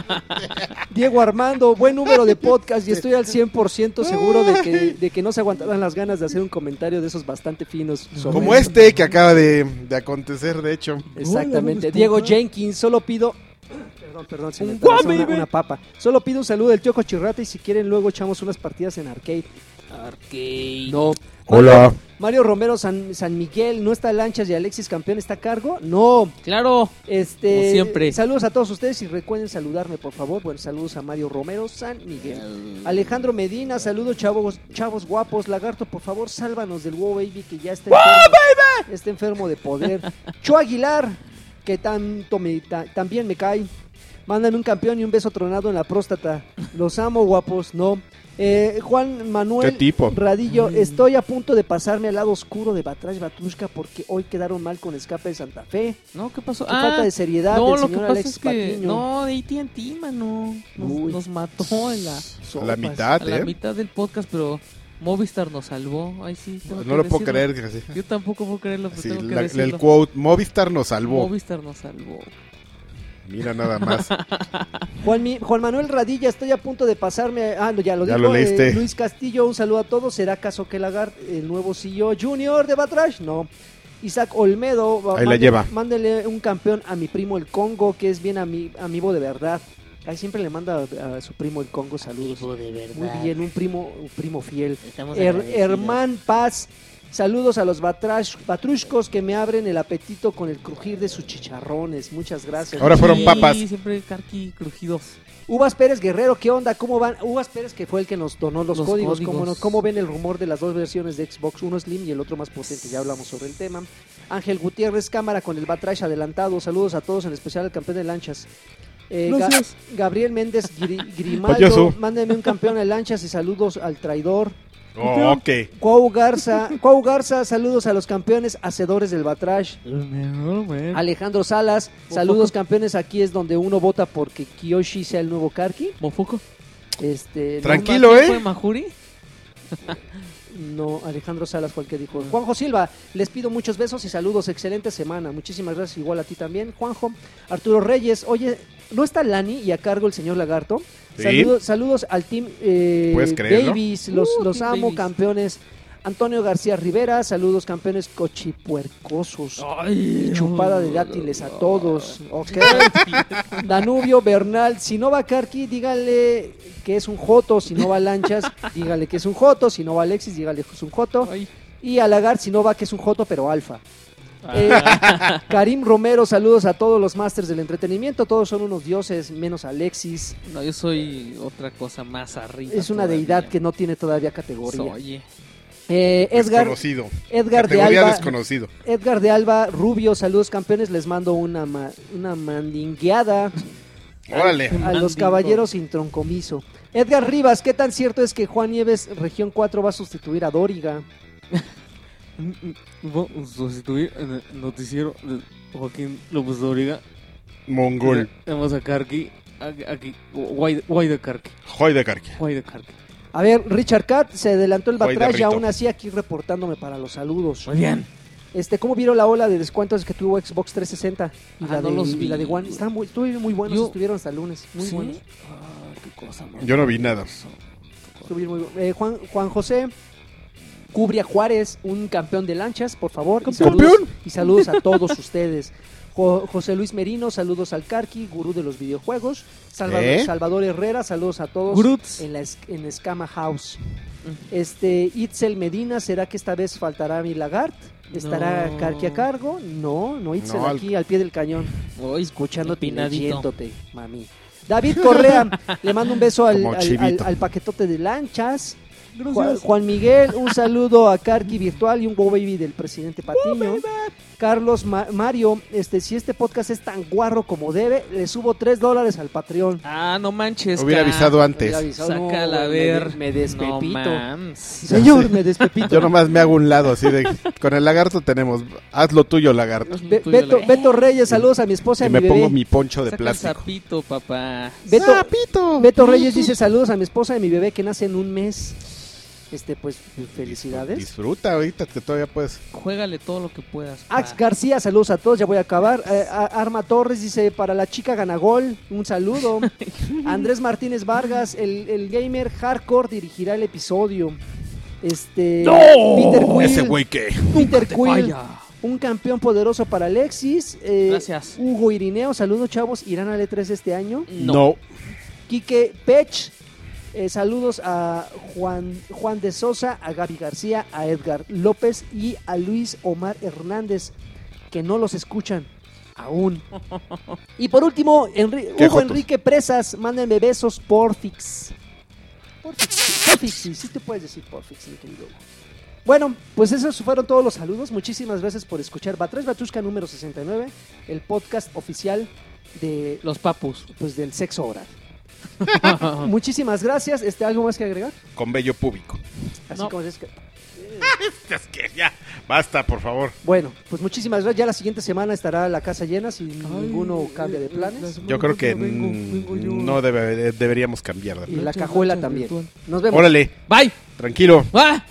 (laughs) Diego Armando, buen número de podcast y estoy al 100% seguro de que, de que no se aguantarán las ganas de hacer un comentario de esos bastante finos. sobre Como este que acaba de, de acontecer, de hecho. Exactamente. Diego. Jenkins, solo pido... Perdón, perdón, se me una, una papa. Solo pido un saludo del tío Cochirrata y si quieren luego echamos unas partidas en arcade. Arcade. No. Hola. Mario Romero San, San Miguel, ¿no está Lanchas y Alexis Campeón está a cargo? No. Claro. Este, Como siempre. Saludos a todos ustedes y recuerden saludarme, por favor. Bueno, saludos a Mario Romero San Miguel. Alejandro Medina, saludos chavos, chavos guapos. Lagarto, por favor, sálvanos del WoW Baby que ya está enfermo, está enfermo de poder. (laughs) Cho Aguilar, que tanto me, ta- también me cae. Mándame un campeón y un beso tronado en la próstata. Los amo, guapos. No. Eh, Juan Manuel ¿Qué tipo? Radillo, estoy a punto de pasarme al lado oscuro de Batrash Batrushka porque hoy quedaron mal con escape de Santa Fe. No, ¿qué pasó? Qué falta de seriedad no, del lo que señor pasa Alexis es que Patiño. no, de AT&T, mano. Nos, nos mató en la, A la mitad, a la ¿eh? mitad del podcast, pero Movistar nos salvó. Ay, sí. tengo No que lo puedo decirlo. creer. que sí. Yo tampoco puedo creerlo, pero Sí, tengo que la- decirlo. el quote, Movistar nos salvó. Movistar nos salvó. Mira nada más. (laughs) Juan, Mi- Juan Manuel Radilla, estoy a punto de pasarme. Ah, no, ya lo Ya dijo. lo leíste. eh, Luis Castillo, un saludo a todos. ¿Será acaso que Lagarde, el nuevo CEO Junior de Batrash? No. Isaac Olmedo, Ahí la mándenle- lleva. Mándele un campeón a mi primo el Congo, que es bien ami- amigo de verdad. Ahí siempre le manda a, a su primo el Congo saludos. de verdad. Muy bien, un primo, un primo fiel. Her-. Herman Paz, saludos a los batrash, batrushcos que me abren el apetito con el crujir de sus chicharrones. Muchas gracias. Ahora fueron Sí, papas. siempre carqui crujidos. Uvas Pérez Guerrero, ¿qué onda? ¿Cómo van? Uvas Pérez que fue el que nos donó los, Los códigos. códigos. ¿Cómo, no? ¿Cómo ven el rumor de las dos versiones de Xbox? Uno Slim y el otro más potente. Ya hablamos sobre el tema. Ángel Gutiérrez, cámara con el batrash adelantado. Saludos a todos, en especial al campeón de lanchas. Eh, Ga-. Gabriel Méndez Gri- (laughs) Grimaldo, mándenme un campeón de lanchas y saludos al traidor. Oh, ok. Cuau Garza, Cuau Garza, saludos a los campeones hacedores del Batrash. Alejandro Salas, saludos campeones, aquí es donde uno vota porque Kiyoshi sea el nuevo Karki. Mofuco. Este, Tranquilo, ¿Quién ¿eh? fue Majuri? (laughs) No, Alejandro Salas fue el que dijo. Juanjo Silva, les pido muchos besos y saludos. Excelente semana. Muchísimas gracias, igual a ti también. Juanjo, Arturo Reyes, oye, ¿no está Lani y a cargo el señor Lagarto? Sí. Saludos, saludos al team eh. Babies, los, Uh, los Team amo, campeones. Antonio García Rivera, saludos campeones cochipuercosos. Ay, Chupada de dátiles a todos. Ok. (laughs) Danubio Bernal, si no va Karki, dígale que es un Joto. Si no va Lanchas, (laughs) dígale que es un Joto. Si no va Alexis, dígale que es un Joto. Ay. Y a Lagar, si no va, que es un Joto, pero alfa. Eh, Karim Romero, saludos a todos los masters del entretenimiento. Todos son unos dioses, menos Alexis. no, yo soy otra cosa más arriba. Es una todavía. deidad que no tiene todavía categoría. Oye, Eh, Edgar, Desconocido. Edgar de Alba. desconocido. Edgar de Alba, Rubio, saludos campeones. Les mando una, ma- una mandingueada. Órale. a los caballeros sin troncomiso. Edgar Rivas, ¿qué tan cierto es que Juan Nieves, región 4, va a sustituir a Dóriga? Vamos a sustituir en el noticiero de Joaquín López Dóriga. Mongol. Vamos a sacar aquí, guay, guay de Carqui, Joy de Carqui. guay de Carqui. A ver, Richard Cat, se adelantó el batrash y aún así aquí reportándome para los saludos. Muy bien. Este, ¿Cómo vieron la ola de descuentos que tuvo Xbox 360 y, Ah, la, no de, los y vi. la de One? Estaban muy, estuvieron muy buenos, Yo- estuvieron hasta el lunes. Muy ¿Sí? buenos. Ah, qué cosa Yo no vi nada. Estuvieron muy eh, Juan, Juan José Cubria Juárez, un campeón de lanchas, por favor. Y ¿Campeón? saludos, y saludos a todos ustedes. Jo- José Luis Merino, saludos al Carqui, gurú de los videojuegos. Salvador, ¿Eh? Salvador Herrera, saludos a todos Guruts. en la en Escama House. Este Itzel Medina, ¿será que esta vez faltará mi Lagart? ¿Estará No. Carqui a cargo? No, no Itzel No, al- aquí al pie del cañón, Hoy escuchándote y leyéndote, mami. David Correa, (laughs) le mando un beso al, al- al paquetote de lanchas. Juan, Juan Miguel, un saludo a Carqui Virtual y un Go Baby del presidente Patiño. Carlos Ma- Mario, este, si este podcast es tan guarro como debe, le subo 3 dólares al Patreon. Ah, no manches. Hubiera avisado antes. Hubiera avisado, no, Sácala a ver. Me, me despepito. No. Señor, me despepito. Yo nomás me hago un lado así de... Con el lagarto tenemos... Haz lo tuyo, lagarto. Be- Tuyo, Beto, la- Beto Reyes, saludos a mi esposa y Y a mi me bebé. pongo mi poncho de Saca plástico. sapito, papá. Beto, ¡Sapito! Beto Reyes dice saludos a mi esposa y mi bebé que nace en un mes. Este, pues, felicidades. Disfruta ahorita que todavía puedes. Juégale todo lo que puedas. pa. Ax García, saludos a todos, ya voy a acabar. Eh, a- Arma Torres dice, para la chica Ganagol, un saludo. (laughs) Andrés Martínez Vargas, el, el gamer hardcore dirigirá el episodio. Este, Peter Quill, Ese güey que... Peter Te Quill, un campeón poderoso para Alexis. Eh, Gracias. Hugo Irineo, saludos chavos, irán al E3 este año. No. Quique Pech, eh, saludos a Juan, Juan de Sosa, a Gaby García, a Edgar López y a Luis Omar Hernández, que no los escuchan aún. (laughs) Y por último, Enri- Hugo jotos. Enrique Presas, mándenme besos, porfix. Porfix, porfix, sí, sí te puedes decir porfix, mi querido Hugo. Bueno, pues esos fueron todos los saludos. Muchísimas gracias por escuchar Batres Batushka número 69, el podcast oficial de Los papus. pues del sexo oral. (laughs) Muchísimas gracias. Este, ¿Algo más que agregar? Con vello público. Así No. como es que... (laughs) Es que ya. Basta, por favor. Bueno, pues muchísimas gracias. Ya la siguiente semana estará la casa llena si ninguno cambia de planes. Yo creo que mm, no debe- deberíamos cambiar de Y la cajuela también. Nos vemos. Órale, Bye. tranquilo. Ah.